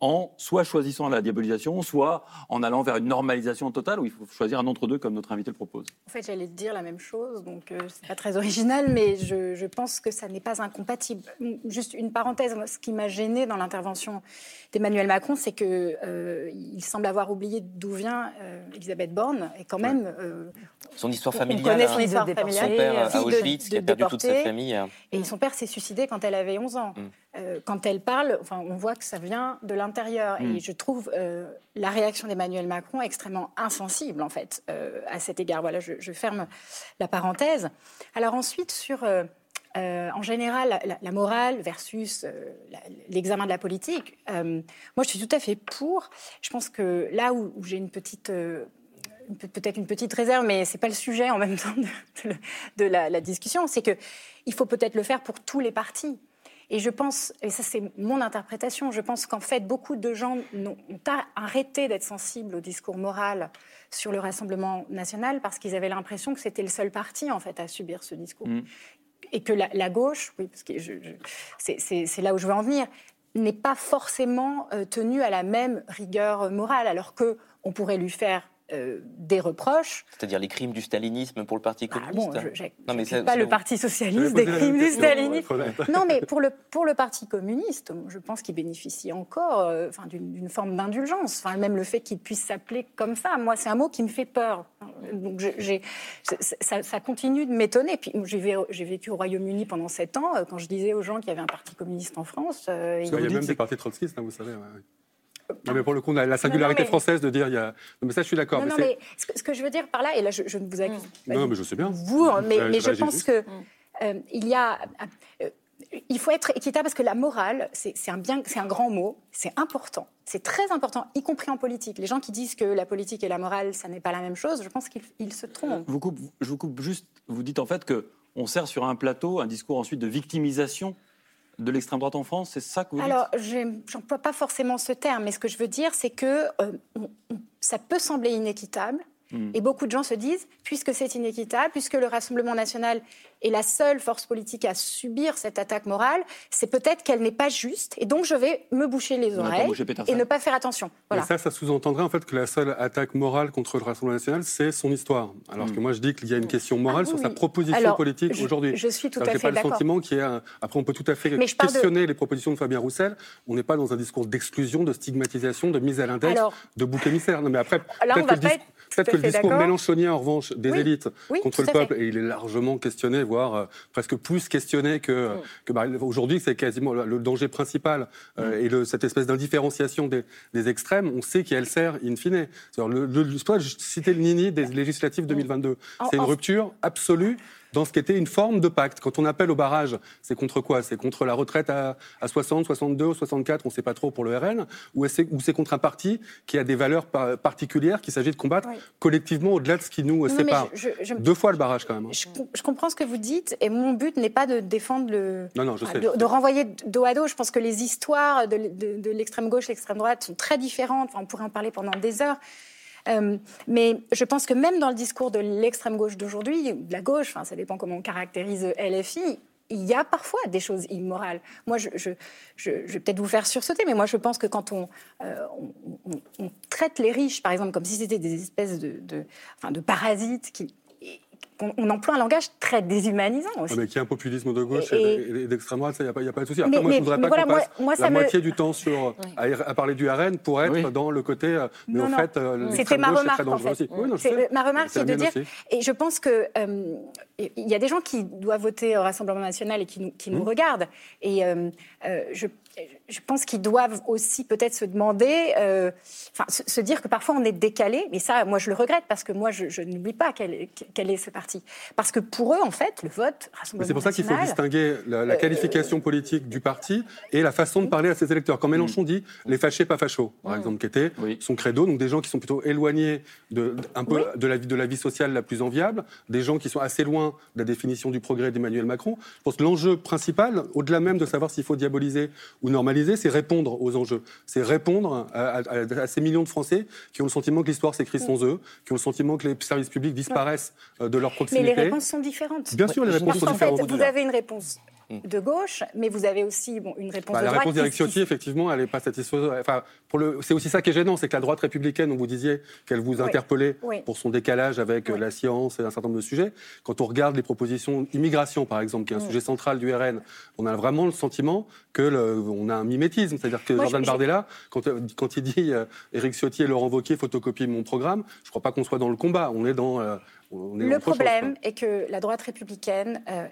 En soit choisissant la diabolisation, soit en allant vers une normalisation totale, où il faut choisir un entre-deux, comme notre invité le propose En fait, j'allais te dire la même chose, donc euh, c'est pas très original, mais je, je pense que ça n'est pas incompatible. Juste une parenthèse, moi, ce qui m'a gêné dans l'intervention d'Emmanuel Macron, c'est que euh, il semble avoir oublié d'où vient euh, Elisabeth Borne, et quand même. euh, Son histoire familiale. On connaît hein. son histoire Son familiale. père à Fille de- Auschwitz, qui a perdu toute sa famille. hein. Et son père s'est suicidé quand elle avait 11 ans. Mm. Euh, quand elle parle, enfin, on voit que ça vient de l'intérieur. Et je trouve euh, la réaction d'Emmanuel Macron extrêmement insensible, en fait, euh, à cet égard. Voilà, je, je ferme la parenthèse. Alors ensuite, sur... euh, en général, la, la morale versus euh, l'examen de la politique, euh, moi je suis tout à fait pour. Je pense que là où, où j'ai une petite, peut-être une petite réserve, mais c'est pas le sujet en même temps de, de- de la, la discussion, c'est que il faut peut-être le faire pour tous les partis. Et je pense, et ça c'est mon interprétation, je pense qu'en fait beaucoup de gens n'ont- ont arrêté d'être sensibles au discours moral sur le Rassemblement national parce qu'ils avaient l'impression que c'était le seul parti en fait à subir ce discours. Et que la, la gauche, oui, parce que je- je- c'est- là où je veux en venir, n'est pas forcément euh, tenue à la même rigueur morale, alors que on pourrait lui faire euh, des reproches. C'est-à-dire les crimes du stalinisme pour le Parti communiste. Ah bon, je- j'ai- non, mais ça- pas le Parti socialiste des crimes du stalinisme. Non, mais pour le, pour le Parti communiste, je pense qu'il bénéficie encore euh, enfin, d'une forme d'indulgence. Enfin, même le fait qu'il puisse s'appeler comme ça, moi, c'est un mot qui me fait peur. Donc, j'ai- ça, ça continue de m'étonner. Puis, j'ai vé- j'ai vécu au Royaume-Uni pendant sept ans. Quand je disais aux gens qu'il y avait un Parti communiste en France, euh, Parce qu'il y a même des partis trotskistes, hein, vous savez. ouais, ouais. Non, mais pour le coup, on a la singularité mais- française de dire il y a. Non, mais ça, je suis d'accord. Non, mais non, c'est- mais ce que, ce que je veux dire par là, et là, je, je ne vous accuse pas Non, mais je sais bien. vous, hein, mais, Euh, mais je pense juste. que euh, il y a. euh, il faut être équitable parce que la morale, c'est un, bien- c'est un grand mot, c'est important, c'est très important, y compris en politique. Les gens qui disent que la politique et la morale, ça n'est pas la même chose, je pense qu'ils ils se trompent. vous coupe, Je vous coupe juste. Vous dites en fait que on sert sur un plateau un discours ensuite de victimisation de l'extrême droite en France. C'est ça que vous dites? Alors, je- j'emploie pas forcément ce terme, mais ce que je veux dire, c'est que euh, on- ça peut sembler inéquitable. Hmm. Et beaucoup de gens se disent, puisque c'est inéquitable, puisque le Rassemblement national est la seule force politique à subir cette attaque morale, c'est peut-être qu'elle n'est pas juste, et donc je vais me boucher les oreilles et ne pas faire attention. Voilà. Mais ça, ça sous-entendrait en fait que la seule attaque morale contre le Rassemblement national, c'est son histoire. Alors que moi, je dis qu'il y a une question morale Ah sur oui, sa proposition Alors, politique aujourd'hui. je suis tout à fait j'ai pas d'accord. le sentiment qu'il y a. un- Après, on peut tout à fait Mais de- questionner les propositions de Fabien Roussel. On n'est pas dans un discours d'exclusion, de stigmatisation, de mise à l'index, Alors- de bouc émissaire. Non, mais après, Là, peut-être on va le, pas être peut-être que le discours d'accord. mélanchonien, en revanche, des Oui, élites oui, contre le fait. peuple, et il est largement questionné, voire euh, presque plus questionné que, Mm. que bah, aujourd'hui, c'est quasiment le, danger principal. euh, et le- cette espèce d'indifférenciation des, des extrêmes, on sait qui elle sert in fine. C'est-à-dire Le, le, je citais le Nini des législatives 2022. En- C'est une rupture absolue dans ce qui était une forme de pacte. Quand on appelle au barrage, c'est contre quoi? C'est contre la retraite à, à 60, 62 ou 64, on ne sait pas trop pour le RN, ou c'est contre un parti qui a des valeurs par- particulières qu'il s'agit de combattre Oui. collectivement au-delà de ce qui nous Non, sépare. je- Deux fois le barrage quand même. hein. Je, com- je comprends ce que vous dites, et mon but n'est pas de défendre le. Non, non, je sais, de, de renvoyer dos à dos. Je pense que les histoires de, de- de l'extrême gauche, l'extrême droite sont très différentes. Enfin, on pourrait en parler pendant des heures. Euh, mais je pense que même dans le discours de l'extrême gauche d'aujourd'hui, ou de la gauche, ça dépend comment on caractérise LFI, il y a parfois des choses immorales. Moi, je, vais peut-être vous faire sursauter, mais moi, je pense que quand on, euh, traite les riches, par exemple, comme si c'était des espèces de, enfin, de parasites qui, on, on emploie un langage très déshumanisant aussi. Ouais, mais qu'il y ait un populisme de gauche Et- et, et d'extrême droite, il n'y a, pas- y a pas de souci. Après, Mais- moi, je mais- ne voudrais pas voilà, qu'on moi- passe moi, ça la me- moitié du temps sur, à, à parler du RN pour être dans le côté. euh, mais Non, en non. fait, euh, C'était ma remarque très en dangereux fait. aussi. Oui, non, je C'est sais. ma remarque, C'est de dire, aussi. et je pense que euh, il y a des gens qui doivent voter au Rassemblement national et qui nous, qui nous Mmh. regardent, et euh, euh, je, je pense qu'ils doivent aussi peut-être se demander, euh, enfin se, se dire que parfois on est décalé, mais ça, moi je le regrette parce que moi je, je n'oublie pas quel est ce parti, parce que pour eux en fait, le vote Rassemblement c'est pour ça qu'il faut distinguer la, la Euh, qualification politique du parti et la façon de parler à ses électeurs. Quand Mélenchon dit les fâchés, pas fachos, par exemple, qui était son credo, donc des gens qui sont plutôt éloignés de, un peu de, la vie, de la vie sociale la plus enviable, des gens qui sont assez loin de la définition du progrès d'Emmanuel Macron. Je pense que l'enjeu principal, au-delà même de savoir s'il faut diaboliser ou normaliser, c'est répondre aux enjeux. C'est répondre à, à- à ces millions de Français qui ont le sentiment que l'histoire s'écrit sans eux, qui ont le sentiment que les services publics disparaissent euh, de leur mais les réponses sont différentes. Bien sûr, les réponses Parce sont qu'en fait, différentes. vous avez une réponse de gauche, mais vous avez aussi bon, une réponse Bah, de la droite. réponse d'Eric qui- Ciotti, effectivement, elle n'est pas satisfaisante. Enfin, c'est aussi ça qui est gênant, c'est que la droite républicaine, dont vous disiez qu'elle vous interpellait Oui. pour son décalage avec euh, la science et un certain nombre de sujets, quand on regarde les propositions immigration, par exemple, qui est un sujet central du RN, on a vraiment le sentiment que le- on a un mimétisme, c'est-à-dire que Moi, Jordan je- Bardella, quand, euh, quand il dit euh, Éric Ciotti et Laurent Wauquiez photocopient mon programme, je ne crois pas qu'on soit dans le combat. On est dans. euh, on est dans Le problème est que la droite républicaine euh,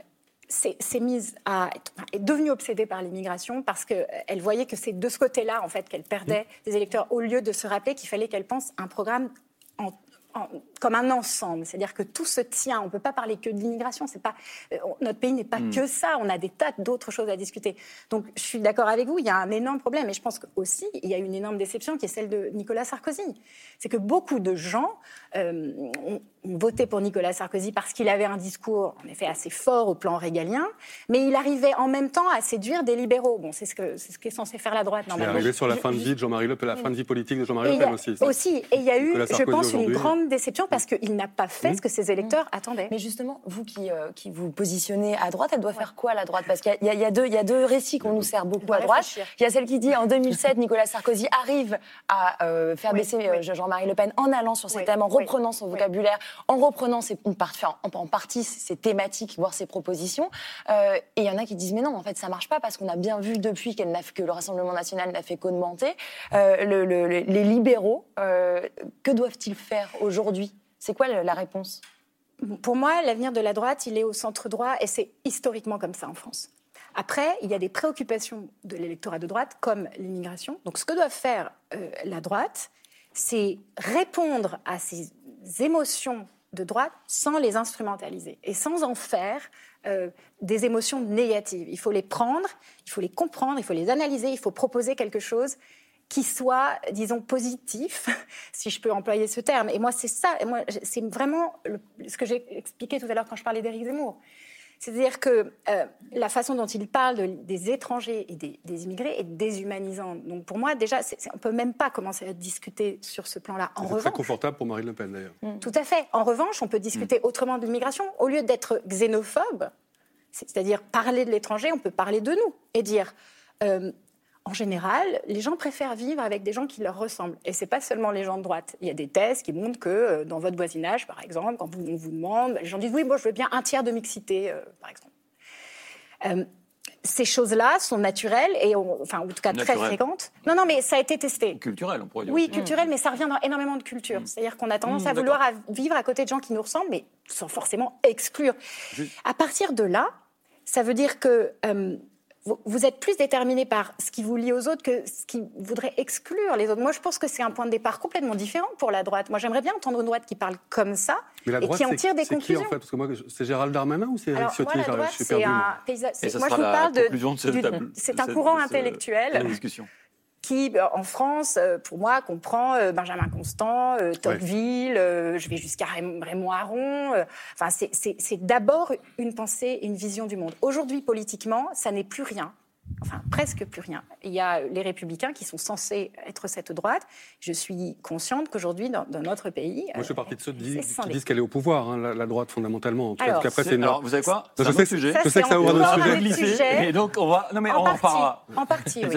s'est mise à est devenue obsédée par l'immigration parce qu'elle voyait que c'est de ce côté-là en fait qu'elle perdait des électeurs au lieu de se rappeler qu'il fallait qu'elle pense un programme en- en- comme un ensemble, c'est-à-dire que tout se tient. On ne peut pas parler que de l'immigration. C'est pas euh, notre pays n'est pas Mm. que ça. On a des tas d'autres choses à discuter. Donc, je suis d'accord avec vous. Il y a un énorme problème, et je pense aussi il y a une énorme déception qui est celle de Nicolas Sarkozy. C'est que beaucoup de gens euh, ont, ont voté pour Nicolas Sarkozy parce qu'il avait un discours, en effet, assez fort au plan régalien, mais il arrivait en même temps à séduire des libéraux. Bon, c'est ce que c'est ce qu'est censé faire la droite normalement. arrivé sur la fin de vie de Jean-Marie Le Pen, la fin de vie politique de Jean-Marie Le il Pen aussi. ça. aussi. Et il y a eu, je pense, une aujourd'hui. Grande déception parce qu'il n'a pas fait Mmh. ce que ses électeurs attendaient. Mais justement, vous qui, euh, qui vous positionnez à droite, elle doit faire quoi la droite? Parce qu'il y, a- il y a deux- il y a deux récits qu'on nous sert beaucoup à droite. réfléchir. Il y a celle qui dit en 2007, Nicolas Sarkozy arrive à euh, faire Oui, baisser oui. euh, Jean-Marie Le Pen en allant sur ces Oui, thèmes, en oui, reprenant son oui. vocabulaire, en reprenant ses, une part- enfin, en, en partie ses thématiques, voire ses propositions. Euh, et il y en a qui disent mais non, en fait, ça marche pas parce qu'on a bien vu depuis qu'elle n'a fait- que le Rassemblement national n'a fait qu'augmenter. Euh, le- le- le- les libéraux, euh, que doivent-ils faire aujourd'hui? C'est quoi la réponse? Pour moi, l'avenir de la droite, il est au centre droit et c'est historiquement comme ça en France. Après, il y a des préoccupations de l'électorat de droite, comme l'immigration. Donc, ce que doit faire euh, la droite, c'est répondre à ces émotions de droite sans les instrumentaliser et sans en faire euh, des émotions négatives. Il faut les prendre, il faut les comprendre, il faut les analyser, il faut proposer quelque chose qui soit, disons, positif, si je peux employer ce terme. Et moi, c'est ça, et moi, c'est vraiment le- ce que j'ai expliqué tout à l'heure quand je parlais d'Éric Zemmour. C'est-à-dire que euh, la façon dont il parle de- des étrangers et des, des immigrés est déshumanisante. Donc pour moi, déjà, c'est- c'est- on ne peut même pas commencer à discuter sur ce plan-là. En C'est très revanche, confortable pour Marine Le Pen, d'ailleurs. tout à fait. En revanche, on peut discuter autrement de l'immigration. Au lieu d'être xénophobe, c'est-à-dire parler de l'étranger, on peut parler de nous et dire, euh, en général, les gens préfèrent vivre avec des gens qui leur ressemblent. Et c'est pas seulement les gens de droite. Il y a des thèses qui montrent que euh, dans votre voisinage, par exemple, quand vous- on vous demande, les gens disent oui, moi je veux bien un tiers de mixité, euh, par exemple. Euh, ces choses-là sont naturelles et on- enfin en tout cas très fréquentes. Non, non, mais ça a été testé. Culturel, on pourrait dire. Oui, culturel, mais ça revient dans énormément de cultures. C'est-à-dire qu'on a tendance Mmh, à vouloir à vivre à côté de gens qui nous ressemblent, mais sans forcément exclure. À partir de là, ça veut dire que vous, êtes plus déterminé par ce qui vous lie aux autres que ce qui voudrait exclure les autres. Moi, je pense que c'est un point de départ complètement différent pour la droite. Moi, j'aimerais bien entendre une droite qui parle comme ça Mais la et qui en tire des c'est qui, conclusions. en fait? Parce que moi, c'est Gérald Darmanin ou c'est Eric Alors, Ciotti c'est un paysage. Moi, je sera vous la parle de. conclusion de cette d'une- table- C'est un courant ce- intellectuel la discussion. Qui, euh, en France, euh, pour moi, comprend euh, Benjamin Constant, Tocqueville, je vais jusqu'à Raym- Raymond Aron. Enfin, c'est- d'abord une pensée, une vision du monde. Aujourd'hui, politiquement, ça n'est plus rien. Enfin, presque plus rien. Il y a les républicains qui sont censés être cette droite. Je suis consciente qu'aujourd'hui, dans, dans notre pays... Moi, je suis parti de ceux qui disent, qui scindé. disent qu'elle est au pouvoir, hein, la, la droite, fondamentalement. En tout cas, Alors, C'est- une... vous savez quoi? Je C'est un sais autre sujet. je sais que ça ouvre un autre sujet. Et donc, on va. Non, mais En on en partie, parlera. en partie, oui.